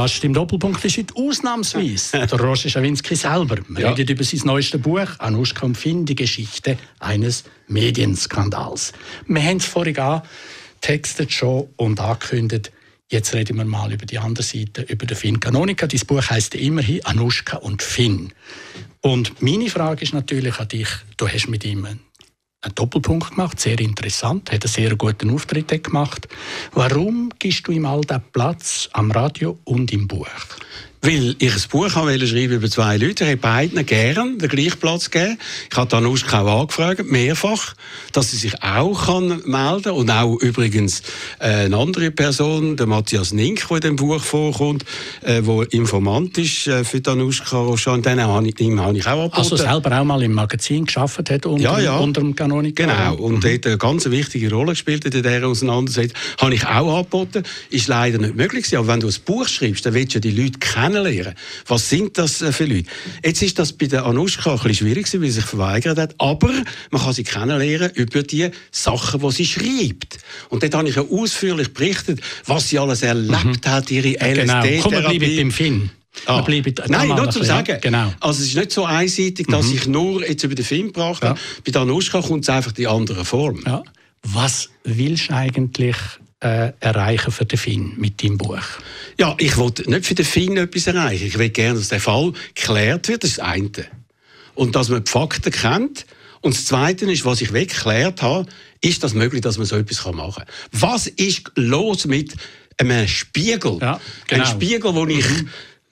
Speaker 4: Gast im Doppelpunkt ist heute ausnahmsweise der Roger Schawinski selber. Wir
Speaker 2: Ja.
Speaker 4: reden über sein neuestes Buch «Anuschka und Finn, die Geschichte eines Medienskandals». Wir haben es vorhin angetextet schon und angekündigt. Jetzt reden wir mal über die andere Seite, über den Finn Canonica. Dieses Buch heißt immerhin «Anuschka und Finn». Und meine Frage ist natürlich an dich. Du hast mit ihm einen einen Doppelpunkt gemacht, sehr interessant, hat einen sehr guten Auftritt gemacht. Warum gibst du ihm all den Platz am Radio und im Buch?
Speaker 2: Weil ich ein Buch wollte schreiben über zwei Leute. Ich habe beiden gern den gleichen Platz gegeben. Ich habe Anuschka auch angefragt, mehrfach, dass sie sich auch kann melden Und auch übrigens äh, eine andere Person, der Matthias Nink, der in dem Buch vorkommt, äh, der Informant ist äh, für Anuschka Roshan. Den habe ich, ihm habe ich auch angeboten.
Speaker 4: Also selber auch mal im Magazin geschafft hat unter,
Speaker 2: Ja, ja.
Speaker 4: unter dem Kanoniker.
Speaker 2: Genau, und dort eine ganz wichtige Rolle gespielt in dieser Auseinandersetzung. Habe ich auch angeboten. Ist leider nicht möglich gewesen. Aber wenn du ein Buch schreibst, dann willst du die Leute kennenlernen. Was sind das äh, für Leute? Jetzt ist das bei der Anuschka ein bisschen schwierig gewesen, weil sie sich verweigert hat. Aber man kann sie kennenlernen über die Sachen, die sie schreibt. Und dort habe ich ja ausführlich berichtet, was sie alles erlebt hat, ihre
Speaker 4: Genau,
Speaker 2: LSD-Therapie.
Speaker 4: komm, wir bleiben beim Finn.
Speaker 2: Ah. Nein, nur zum Sagen.
Speaker 4: ja, Genau.
Speaker 2: Also es ist nicht so einseitig, dass ich nur jetzt über den Film gebracht habe. Bei der Anuschka kommt es einfach in andere Form.
Speaker 4: Ja. Was willst du eigentlich äh, erreichen für den Finn mit deinem Buch?
Speaker 2: Ja, ich wollte nicht für den Finn etwas erreichen. Ich will gerne, dass der Fall geklärt wird. Das ist das eine. Und dass man die Fakten kennt. Und das Zweite ist, was ich weggeklärt habe, ist das möglich, dass man so etwas machen kann. Was ist los mit einem Spiegel?
Speaker 4: Ja, genau.
Speaker 2: Ein Spiegel, den ich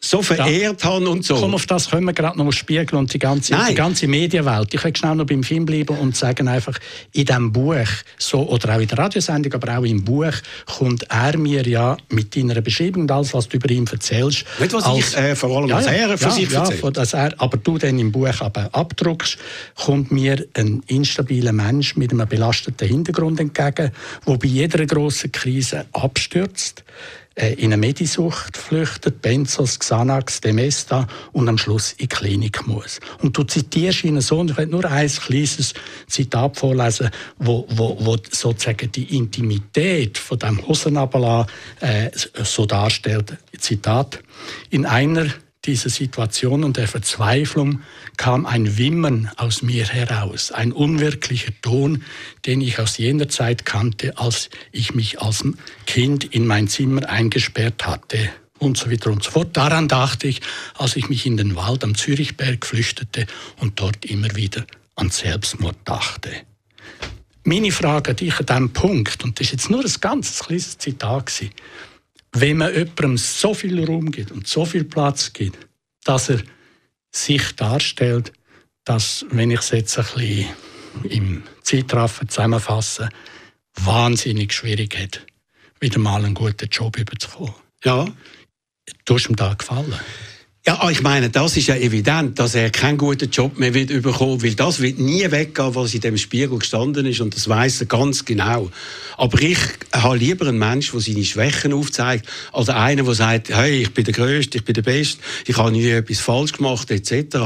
Speaker 2: so verehrt habe und so.
Speaker 4: Komm, auf das können wir gerade noch mal spiegeln und die ganze,
Speaker 2: Nein.
Speaker 4: die ganze Medienwelt. Ich will schnell noch beim Film bleiben und sagen einfach, in diesem Buch, so, oder auch in der Radiosendung, aber auch im Buch, kommt er mir ja mit deiner Beschreibung und alles, was du über ihn erzählst.
Speaker 2: Nicht, was ich, äh, vor allem, was er von sich
Speaker 4: ja,
Speaker 2: erzählt.
Speaker 4: dass er, aber du dann im Buch aber abdruckst, kommt mir ein instabiler Mensch mit einem belasteten Hintergrund entgegen, der bei jeder grossen Krise abstürzt, in eine Medisucht flüchtet, Benzos, Xanax, Demesta und am Schluss in die Klinik muss. Und du zitierst ihn so, und ich will nur ein kleines Zitat vorlesen, wo, wo, wo sozusagen die Intimität von dem Hosenabala äh, so darstellt. Zitat: In einer dieser Situationen der Verzweiflung kam ein Wimmern aus mir heraus, ein unwirklicher Ton, den ich aus jener Zeit kannte, als ich mich als Kind in mein Zimmer eingesperrt hatte und so weiter und so fort. Daran dachte ich, als ich mich in den Wald am Zürichberg flüchtete und dort immer wieder an Selbstmord dachte. Meine Frage an dich an diesem Punkt, und das ist jetzt nur ein ganz kleines Zitat, wenn man jemandem so viel Raum gibt und so viel Platz gibt, dass er sich darstellt, dass, wenn ich es jetzt ein bisschen im Zeitraffen zusammenfasse, wahnsinnig schwierig hat, wieder mal einen guten Job überzukommen.
Speaker 2: Ja.
Speaker 4: Du hast ihm da gefallen.
Speaker 2: Ja, ich meine, das ist ja evident, dass er keinen guten Job mehr wird bekommen, weil das wird nie weggehen, was in dem Spiegel gestanden ist und das weiß er ganz genau. Aber ich habe lieber einen Menschen, der seine Schwächen aufzeigt, als einen, der sagt, hey, ich bin der Größte, ich bin der Beste, ich habe nie etwas falsch gemacht, etc.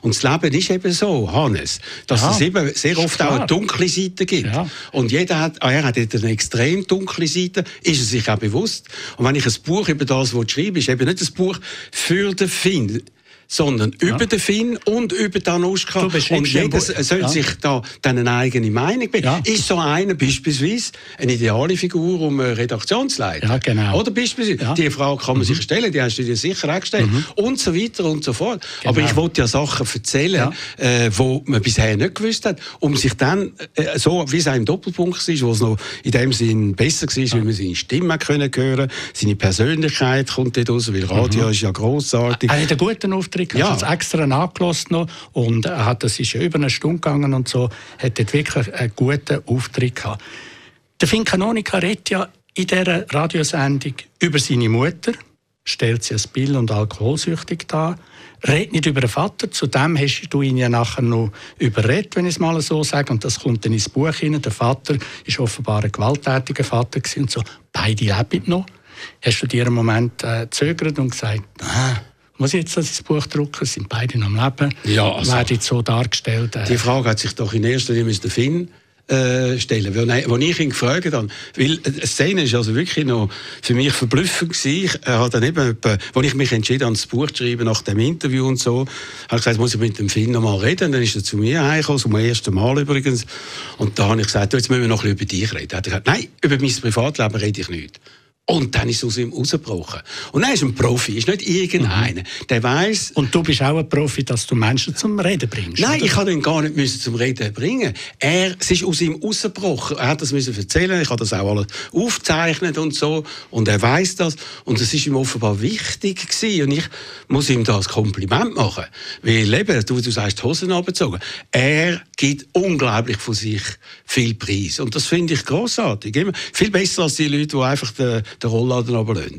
Speaker 2: Und das Leben ist eben so, Hannes, dass
Speaker 4: Ja,
Speaker 2: es eben sehr oft auch eine dunkle Seite gibt.
Speaker 4: Ja.
Speaker 2: Und jeder hat, ah, er hat eine extrem dunkle Seite, ist er sich auch bewusst. Und wenn ich ein Buch über das schreibe, ist eben nicht ein Buch für den Finn, sondern über den Finn und über die Anuschka. Und
Speaker 4: ja
Speaker 2: jeder soll
Speaker 4: ja.
Speaker 2: sich da dann eine eigene Meinung bilden.
Speaker 4: Ja.
Speaker 2: Ist so einer beispielsweise eine ideale Figur, um eine Redaktion zu leiten?
Speaker 4: Ja, genau.
Speaker 2: Oder beispielsweise,
Speaker 4: Ja.
Speaker 2: die Frage kann man sich stellen, die hast du dir sicher auch gestellt. Und so weiter und so fort. Aber ich wollte ja Sachen erzählen, äh, wo man bisher nicht gewusst hat, um sich dann, äh, so wie es auch im Doppelpunkt ist, wo es noch in dem Sinn besser war, weil man seine Stimme können hören seine Persönlichkeit kommt dort raus, weil Radio ist ja grossartig.
Speaker 4: Er hat einen guten Auftritt,
Speaker 2: Ja.
Speaker 4: ja. hat es extra nachgelassen noch und er hat, das ist ja über eine Stunde gegangen und so, hat dort wirklich einen guten Auftritt gehabt. Der Finn Canonica redet ja in dieser Radiosendung über seine Mutter, stellt sie als Bill- und alkoholsüchtig dar, redet nicht über den Vater, zudem hast du ihn ja nachher noch überredet, wenn ich es mal so sage, und das kommt dann ins Buch hinein. Der Vater ist offenbar ein gewalttätiger Vater gewesen und so. Beide leben noch. Hast du dir einen Moment äh, gezögert und gesagt, ah, muss ich jetzt das Buch drucken? Sind beide noch am Leben?
Speaker 2: Ja, also-
Speaker 4: Werden jetzt so dargestellt? Äh,
Speaker 2: Die Frage hat sich doch in erster Linie der Finn äh, stellen, wo, wo ich ihn gefragt habe. Weil die Szene ist also wirklich noch für mich verblüffend gewesen. Ich äh, habe dann eben, als ich mich entschieden habe, das Buch zu schreiben nach dem Interview und so, habe ich gesagt, muss ich mit dem Film noch mal reden. Dann ist er zu mir heimgekommen, zum ersten Mal übrigens. Und da habe ich gesagt, jetzt müssen wir noch ein bisschen über dich reden. Er hat gesagt, nein, über mein Privatleben rede ich nicht. Und dann ist es aus ihm rausgebrochen. Und er ist ein Profi, ist nicht irgendeiner. Mhm. Der weiß.
Speaker 4: Und du bist auch ein Profi, dass du Menschen zum Reden bringst.
Speaker 2: Nein,
Speaker 4: oder?
Speaker 2: ich kann ihn gar nicht müssen zum Reden bringen. Er, es ist aus ihm rausgebrochen. Er hat das müssen erzählen. Ich habe das auch alles aufgezeichnet und so. Und er weiß das. Und es ist ihm offenbar wichtig gewesen. Und ich muss ihm das Kompliment machen. Weil eben, du, du sagst, die Hosen abgezogen. Er gibt unglaublich von sich viel Preis. Und das finde ich großartig. Viel besser als die Leute, die einfach den den Rollladen runterlassen.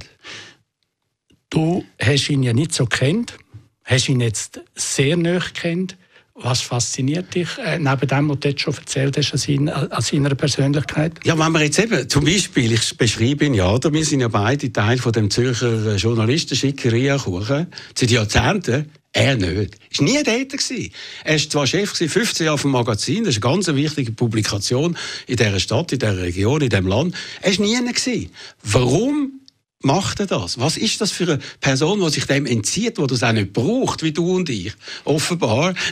Speaker 4: Du hast ihn ja nicht so kennt, hast ihn jetzt sehr nah kennt. Was fasziniert dich, äh, neben dem, was du jetzt schon erzählt hast, an, an seiner Persönlichkeit?
Speaker 2: Ja, wenn wir jetzt eben, zum Beispiel, ich beschreibe ihn ja, oder? wir sind ja beide Teil von dem Zürcher Journalistenschickeria Kuchen, seit Jahrzehnten. Er nicht. Er war nie dort. Er war zwar Chef 15 Jahre vom Magazin, das ist eine ganz wichtige Publikation in dieser Stadt, in dieser Region, in diesem Land. Er war nie. Warum macht er das? Was ist das für eine Person, die sich dem entzieht, die das auch nicht braucht, wie du und ich? Offenbar.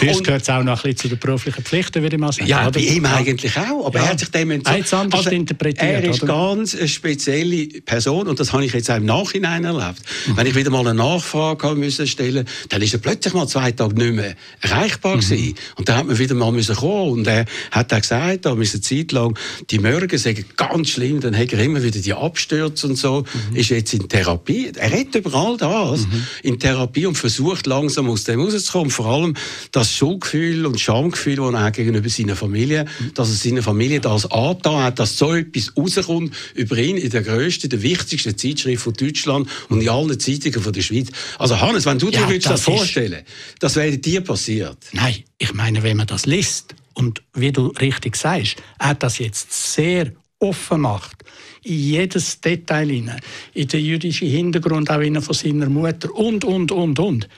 Speaker 4: Das gehört es auch noch ein bisschen zu den beruflichen Pflichten, würde ich mal sagen.
Speaker 2: Ja, oder? bei ihm eigentlich auch. Aber ja. er hat sich dem
Speaker 4: entzogen. Also, interpretiert,
Speaker 2: er ist oder? ganz eine spezielle Person und das habe ich jetzt auch im Nachhinein erlebt. Mhm. Wenn ich wieder mal eine Nachfrage müssen stellen dann ist er plötzlich mal zwei Tage nicht mehr erreichbar mhm. gewesen. Und dann hat man wieder mal müssen kommen und er hat auch gesagt, da müssen Zeit lang die Morgen sagen ganz schlimm, dann hat er immer wieder die Abstürze Schmerz und so, mhm. ist jetzt in Therapie. Er redet über all das mhm. in Therapie und versucht langsam aus dem rauszukommen. Vor allem das Schuldgefühl und Schamgefühl, das er gegenüber seiner Familie, mhm. dass er seiner Familie das angetan hat, dass so etwas rauskommt über ihn in der grössten, der wichtigsten Zeitschrift von Deutschland und in allen Zeitungen von der Schweiz. Also Hannes, wenn du dir ja, das, das vorstellen das wäre dir passiert.
Speaker 4: Nein, ich meine, wenn man das liest und wie du richtig sagst, er hat das jetzt sehr offen macht, in jedes Detail hinein, in den jüdischen Hintergrund auch von seiner Mutter und, und, und, und.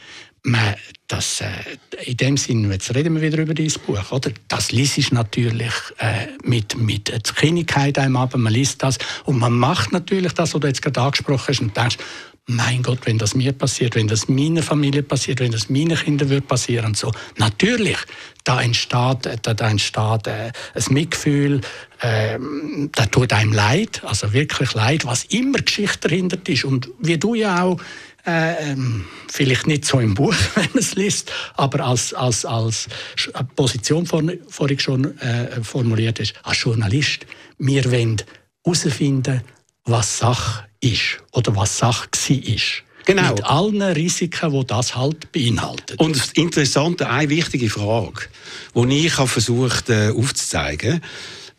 Speaker 4: Man, das, äh, in dem Sinne, jetzt reden wir wieder über dieses Buch, oder? Das liest ich natürlich äh, mit, mit Kindheit einem ab, man liest das und man macht natürlich das, was du jetzt gerade angesprochen hast und denkst, mein Gott, wenn das mir passiert, wenn das meiner Familie passiert, wenn das meinen Kindern wird passieren, so. Natürlich, da entsteht, da, entsteht äh, ein Mitgefühl, äh, da tut einem leid, also wirklich leid, was immer Geschichte dahinter ist. Und wie du ja auch, äh, ähm, vielleicht nicht so im Buch, wenn man es liest, aber als, als, als Position vorhin schon äh, formuliert ist, als Journalist, wir wollen herausfinden, was Sache ist oder was Sache war. Genau. Mit allen Risiken, die das halt beinhaltet.
Speaker 2: Und das Interessante, eine wichtige Frage, die ich versucht äh, aufzuzeigen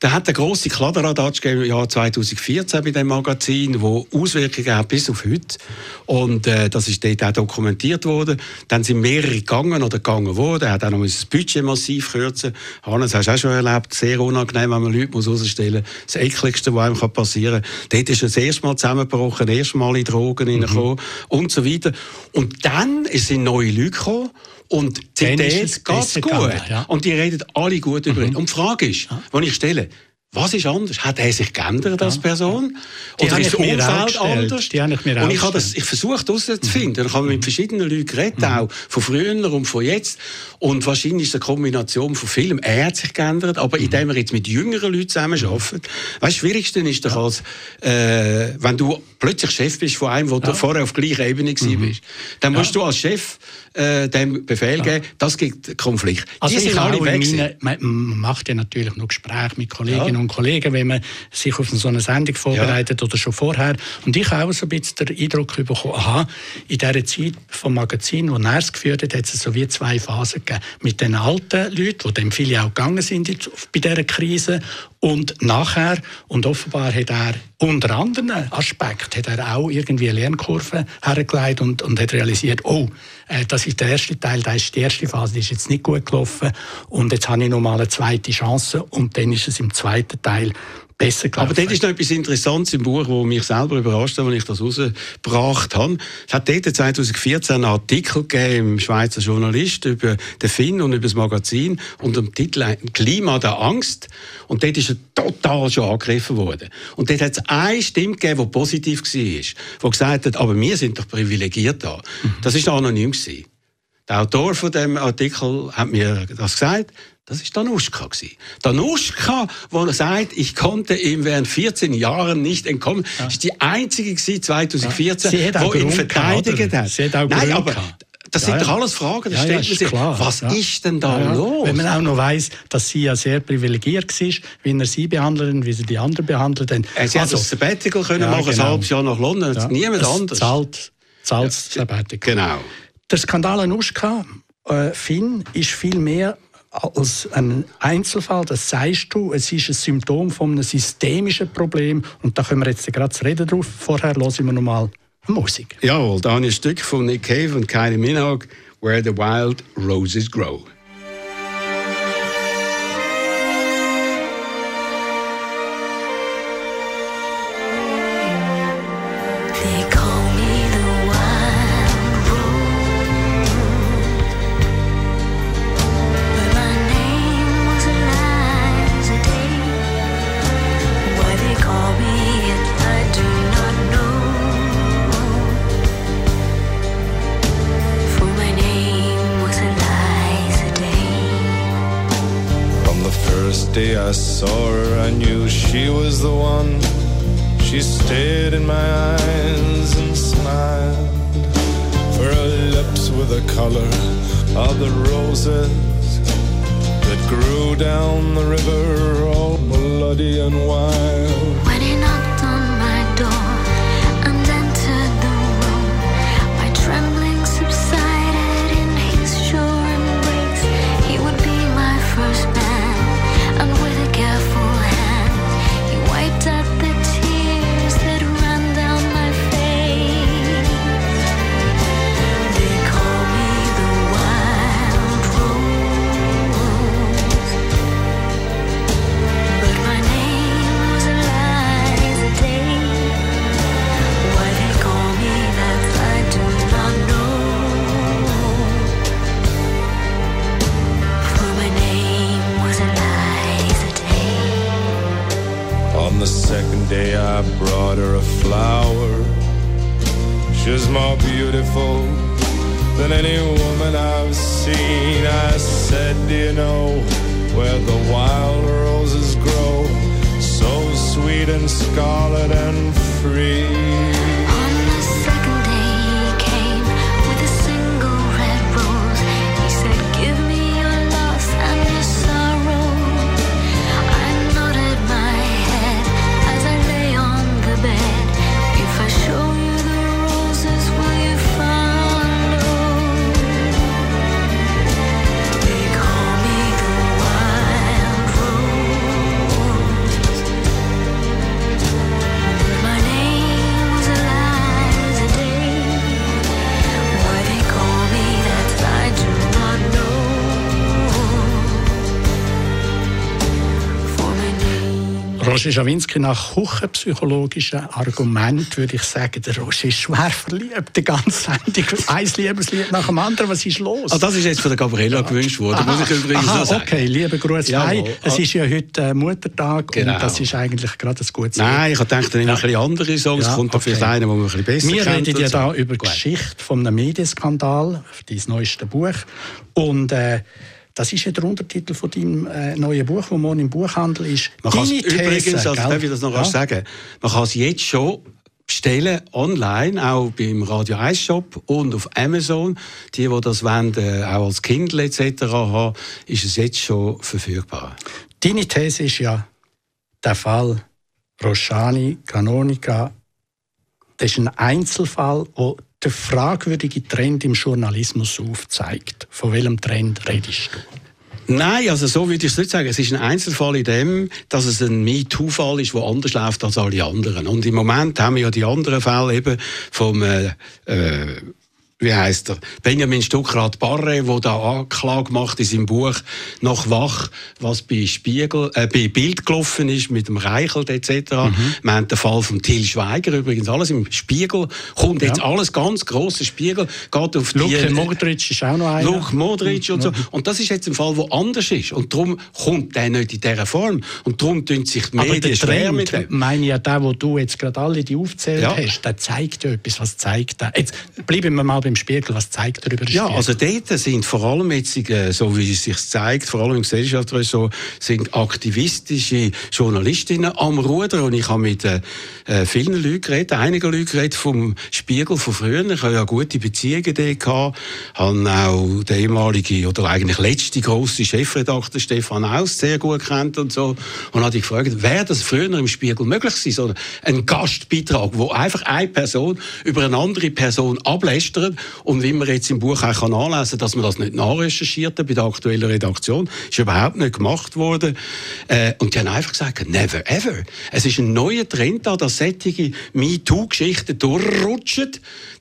Speaker 2: da hat eine grosse Kladderadatsch im Jahr 2014 bei dem Magazin, wo Auswirkungen hat bis auf heute. Und äh, das ist dort auch dokumentiert worden. Dann sind mehrere gegangen oder gegangen worden. Er hat auch noch das Budget massiv kürzen. Hannes, hast du auch schon erlebt. Sehr unangenehm, wenn man Leute muss rausstellen muss. Das Ekligste, was einem passieren kann. Dort ist er das erste Mal zusammengebrochen, das erste Mal in Drogen mhm. reingekommen und so weiter. Und dann sind neue Leute gekommen und die geht ganz gut. Ja. Und die reden alle gut über ihn. Mhm. Und die Frage ist, ja. die ich stelle, was ist anders? Hat er sich geändert als Person?
Speaker 4: Die Oder ist das Umfeld anders?
Speaker 2: Die habe ich mir und ich, habe das, ich versuche herauszufinden. Mhm. Ich habe mit verschiedenen Leuten geredet, mhm. auch von früher und von jetzt. Und wahrscheinlich ist es eine Kombination von vielem. Er hat sich geändert, aber mhm. indem er jetzt mit jüngeren Leuten zusammenarbeitet. Weißt, das Schwierigste ist doch, als, äh, wenn du plötzlich Chef bist von einem, wo ja. du vorher auf gleicher Ebene mhm. bist. Dann musst ja. du als Chef äh, dem Befehl ja. geben, das gibt Konflikt.
Speaker 4: Also Die sind alle weg. Meine, man macht ja natürlich noch Gespräche mit Kolleginnen und Kollegen, wenn man sich auf so eine Sendung vorbereitet oder schon vorher. Und ich habe auch so ein bisschen den Eindruck bekommen, aha, in dieser Zeit vom Magazin, wo er es geführt hat, hat es so wie zwei Phasen gegeben. Mit den alten Leuten, die dann viele auch gegangen sind bei dieser Krise und nachher, und offenbar hat er unter anderen Aspekten, hat er auch irgendwie eine Lernkurve hergelegt und, und hat realisiert, oh, äh, das ist der erste Teil, das ist die erste Phase, die ist jetzt nicht gut gelaufen. Und jetzt habe ich noch mal eine zweite Chance und dann ist es im zweiten Teil besser gelaufen.
Speaker 2: Aber dort ist noch etwas Interessantes im Buch, das mich selber überrascht hat, als ich das rausgebracht habe. Es hat dort 2014 einen Artikel gegeben im Schweizer Journalist über den Finn und über das Magazin unter dem Titel «Klima der Angst». Und dort ist er total schon angegriffen worden. Und dort hat es eine Stimme gegeben, die positiv war, die gesagt hat, aber wir sind doch privilegiert da. Mhm. Das war anonym. Gewesen. Der Autor von dem Artikel hat mir das gesagt. Das war Danuschka. Danuschka, wo sagt, ich konnte ihm während 14 Jahren nicht entkommen, ja. ist die einzige 2014, ja. die ihn verteidigt hat.
Speaker 4: Sie hat auch
Speaker 2: Nein, aber das sind ja, doch alles Fragen.
Speaker 4: Ja, ja, sich,
Speaker 2: klar, was ist denn da los?
Speaker 4: Wenn man auch noch weiss, dass sie ja sehr privilegiert war, wie er sie behandelt und wie sie die anderen behandelt haben.
Speaker 2: Sie also, hat das Sabbatical können machen, genau. ein halbes Jahr nach London, ja, niemand anders.
Speaker 4: Zahlt, zahlt Sabbatical.
Speaker 2: Genau.
Speaker 4: Der Skandal Anushka, äh, Finn, ist viel mehr als ein Einzelfall, das sagst du, es ist ein Symptom von einem systemischen Problem und da können wir jetzt gerade zu reden drauf. Vorher hören wir noch mal Musik.
Speaker 2: Jawohl, da ein Stück von Nick Cave und Kylie Minogue, Where the Wild Roses Grow.
Speaker 5: than any woman I've seen. I said, Do you know where the wild roses grow? So sweet and scarlet and free.
Speaker 4: Roger Schawinski, nach küchenpsychologischen Argument würde ich sagen, der Roger ist schwer verliebt, die ganze Sendung. Ein Liebeslied nach dem anderen, was ist los?
Speaker 2: Ah, das ist jetzt von der Gabriela ja. gewünscht worden, aha, muss ich übrigens aha,
Speaker 4: sagen. okay, liebe Grüße. Ja, Nein, es ist ja heute äh, Muttertag genau. und das ist eigentlich gerade ein gutes
Speaker 2: Nein, ich gedacht, dann ja. ein bisschen andere Songs, ja, kommt okay. vielleicht einer, den man ein bisschen besser
Speaker 4: Wir
Speaker 2: kennt.
Speaker 4: reden ja so. da über die Geschichte von einem Medienskandal, dein neuestes Buch und äh, das ist ja der Untertitel von deinem äh, neuen Buch, das morgen im Buchhandel ist.
Speaker 2: Man kann übrigens, also darf ich das noch ja. sagen, man kann es jetzt schon bestellen online, auch beim Radio 1 Shop und auf Amazon. Die, die das wollen, äh, auch als Kindle etc. haben, ist es jetzt schon verfügbar.
Speaker 4: Deine These ist ja, der Fall Roshani Canonica, das ist ein Einzelfall, wo der fragwürdige Trend im Journalismus aufzeigt. Von welchem Trend redest du?
Speaker 2: Nein, also so würde ich es nicht sagen. Es ist ein Einzelfall in dem, dass es ein MeToo-Fall ist, der anders läuft als alle anderen. Und im Moment haben wir ja die anderen Fälle eben vom äh, äh, wie heißt er? Benjamin Stuckrad Barre, wo da Anklage macht in seinem Buch noch wach, was bei Spiegel, äh, bei Bild gelaufen ist mit dem Reichelt etc. Mhm. Wir haben den Fall von Till Schweiger übrigens alles im Spiegel kommt ja. jetzt alles ganz große Spiegel geht auf
Speaker 4: Luke die. Luke Modric ist auch noch einer.
Speaker 2: Luke Modric und so und das ist jetzt ein Fall, wo anders ist und darum kommt der nicht in dieser Form und darum tun sich die Medien schwer mit dem.
Speaker 4: meine ja, der, wo du jetzt gerade alle die aufzählt ja. hast, der zeigt ja etwas. Was zeigt der? Jetzt bleiben wir mal beim im Spiegel? Was zeigt er über den
Speaker 2: Ja, also dort sind vor allem jetzt, äh, so wie es sich zeigt, vor allem im Gesellschaftsressort, sind aktivistische Journalistinnen am Ruder und ich habe mit äh, äh vielen Leuten geredet, einigen Leuten geredet vom Spiegel von früher. Ich habe ja gute Beziehungen dort gehabt, habe auch den ehemaligen oder eigentlich letzte grosse Chefredakteur Stefan Aus sehr gut kennt und so und habe gefragt, wäre das früher im Spiegel möglich gewesen, so ein Gastbeitrag, wo einfach eine Person über eine andere Person ablästert und wie man jetzt im Buch auch kann anlesen dass man das nicht nachrecherchiert hat bei der aktuellen Redaktion, ist überhaupt nicht gemacht worden. Äh, und die haben einfach gesagt, never ever. Es ist ein neuer Trend da, dass solche MeToo-Geschichten durchrutschen,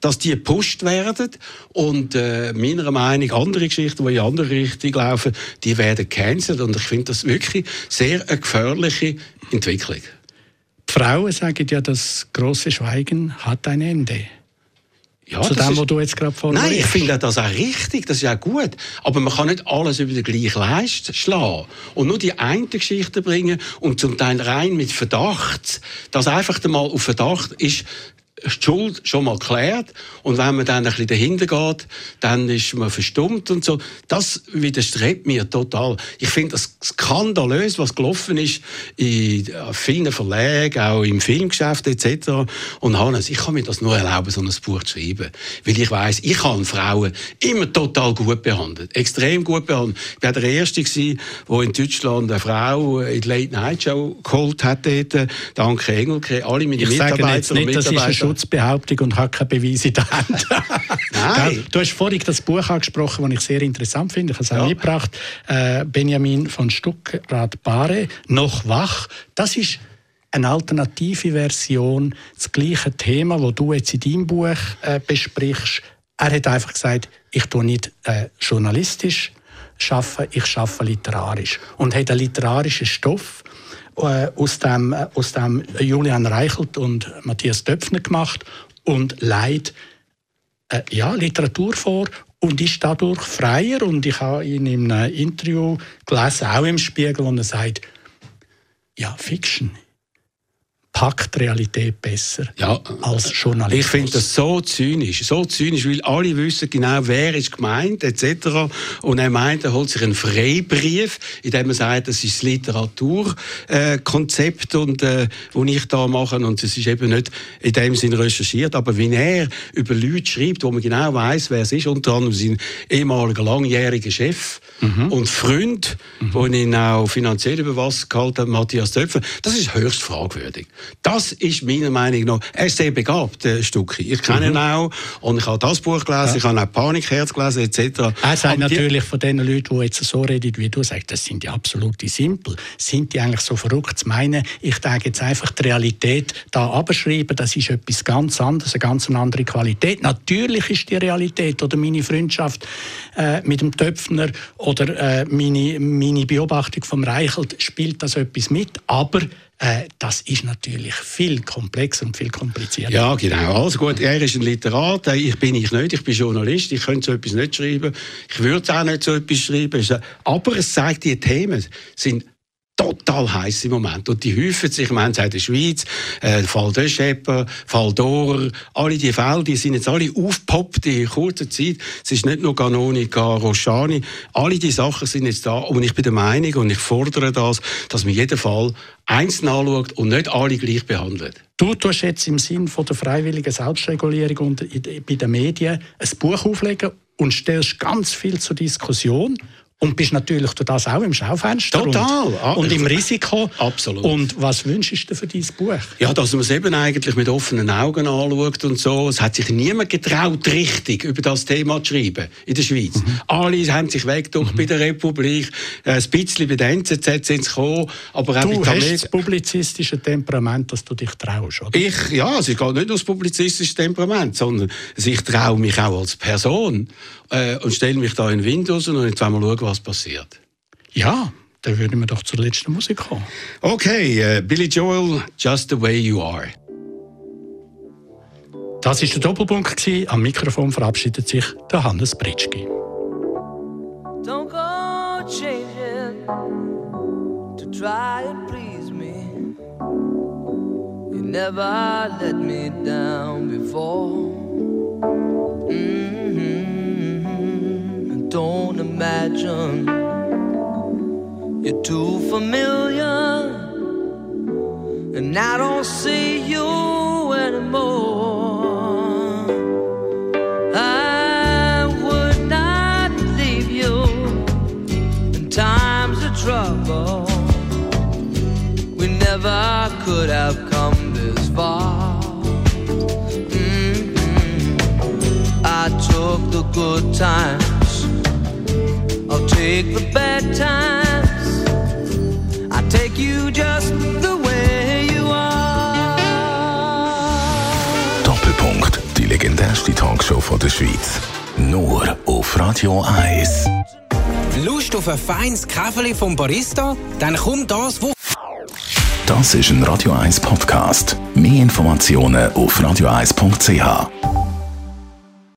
Speaker 2: dass die gepusht werden und äh, meiner Meinung nach andere Geschichten, die in andere Richtung laufen, die werden cancelled und ich finde das wirklich sehr eine gefährliche Entwicklung.
Speaker 4: Die Frauen sagen ja, das große Schweigen hat ein Ende. Ja, zu dem, was du jetzt gerade vorhin
Speaker 2: Nein, ich finde das auch richtig, das ist auch gut. Aber man kann nicht alles über den gleichen Leist schlagen und nur die eine Geschichte bringen und zum Teil rein mit Verdacht, dass einfach mal auf Verdacht ist, Schuld schon mal geklärt und wenn man dann ein bisschen dahinter geht, dann ist man verstummt und so. Das widerstrebt mir total. Ich finde das skandalös, was gelaufen ist in vielen Verlagen, auch im Filmgeschäft etc. Und Hannes, ich kann mir das nur erlauben, so ein Buch zu schreiben, weil ich weiß, ich habe Frauen immer total gut behandelt, extrem gut behandelt. Ich war der Erste, der in Deutschland eine Frau in die Late Night Show geholt hat, dort, danke Engelke, alle meine
Speaker 4: ich
Speaker 2: Mitarbeiter
Speaker 4: und Mitarbeiter Schutzbehauptung und hat keine Beweise in der Hand. Nein. Du hast vorhin das Buch angesprochen, das ich sehr interessant finde. Ich habe es auch ja. mitgebracht. Äh, Benjamin von Stuckrad-Bahre, «Noch wach». Das ist eine alternative Version, das gleiche Thema, das du jetzt in deinem Buch äh, besprichst. Er hat einfach gesagt, ich tue nicht äh, journalistisch ich schaffe literarisch und hat einen literarischen Stoff aus, dem, äh, aus dem Julian Reichelt und Matthias Döpfner gemacht und leitet äh, ja, Literatur vor und ist dadurch freier. Und ich habe ihn in einem Interview gelesen, auch im Spiegel, und er sagt, ja, Fiction packt Realität besser ja, als Journalist.
Speaker 2: Ich finde das so zynisch, so zynisch, weil alle wissen genau, wer ist gemeint etc. Und er meint, er holt sich einen Freibrief, in dem er sagt, das ist das Literaturkonzept, äh, und äh, wo ich da mache und es ist eben nicht in dem Sinn recherchiert, aber wenn er über Leute schreibt, wo man genau weiß, wer es ist, unter anderem sein ehemaliger langjähriger Chef mhm. und Freund, mhm. wo ihn auch finanziell über Wasser gehalten hat, Matthias Töpfer, das ist höchst fragwürdig. Das ist meiner Meinung nach, er ist sehr begabt, der Stucki. Ich kenne mhm. ihn auch und ich habe das Buch gelesen, ja. ich habe auch Panikherz gelesen etc.
Speaker 4: Er sagt natürlich von den Leuten, die jetzt so reden, wie du sagst, das sind die absolute Simpel. Sind die eigentlich so verrückt zu meinen, ich denke jetzt einfach die Realität da abschreiben, das ist etwas ganz anderes, eine ganz andere Qualität. Natürlich ist die Realität oder meine Freundschaft äh, mit dem Töpfner oder äh, meine, meine Beobachtung vom Reichelt spielt das etwas mit, aber äh, das ist natürlich viel komplexer und viel komplizierter.
Speaker 2: Ja, genau. Also gut, er ist ein Literat, äh, ich bin ich nicht, ich bin Journalist, ich könnte so etwas nicht schreiben, ich würde auch nicht so etwas schreiben. Aber es zeigt, die Themen sind total heiß im Moment. Und die häufen sich, wir haben es in der Schweiz, äh, Fall de Schepper, Fall Dorer, alle die Fälle, die sind jetzt alle aufgepoppt in kurzer Zeit. Es ist nicht nur Canonica, Roschani, alle die Sachen sind jetzt da. Und ich bin der Meinung und ich fordere das, dass man jeden Fall einzeln anschaut und nicht alle gleich behandelt.
Speaker 4: Du tust jetzt im Sinn von der freiwilligen Selbstregulierung und bei den Medien ein Buch auflegen und stellst ganz viel zur Diskussion Und bist natürlich durch das auch im Schaufenster
Speaker 2: Total.
Speaker 4: und,
Speaker 2: Ah,
Speaker 4: und im Risiko.
Speaker 2: Absolut.
Speaker 4: Und was wünschst du dir für dein Buch?
Speaker 2: Ja, dass man es eben eigentlich mit offenen Augen anschaut und so. Es hat sich niemand getraut, richtig über das Thema zu schreiben in der Schweiz.
Speaker 4: Mhm.
Speaker 2: Alle haben sich weggedruckt bei der Republik, äh, ein bisschen bei der NZZ sind sie gekommen, aber auch
Speaker 4: Du
Speaker 2: bei
Speaker 4: hast das publizistische Temperament, dass du dich traust, oder?
Speaker 2: Ich, ja, es geht nicht nur das publizistische Temperament, sondern ich traue mich auch als Person äh, und stelle mich da in den Wind raus und wollen wir schauen, was passiert.
Speaker 4: Ja, dann würden wir doch zur letzten Musik kommen.
Speaker 2: Okay, äh, Billy Joel, Just the Way You Are.
Speaker 4: Das ist der Doppelpunkt. gewesen. Am Mikrofon verabschiedet sich der Hannes Britschki.
Speaker 6: Don't go changing to try and please me. You never let me down before. Mhm. Imagine you're too familiar, and I don't see you anymore. I would not leave you in times of trouble. We never could have come this far. Mhm. I took the good times, take the bad times. I take you just the way you are.
Speaker 1: Doppelpunkt, die legendärste Talkshow von der Schweiz. Nur auf Radio 1.
Speaker 7: Lust auf ein feines Käferli vom Barista? Dann kommt das, wo
Speaker 1: Das ist ein Radio 1 Podcast. Mehr Informationen auf radio1.ch.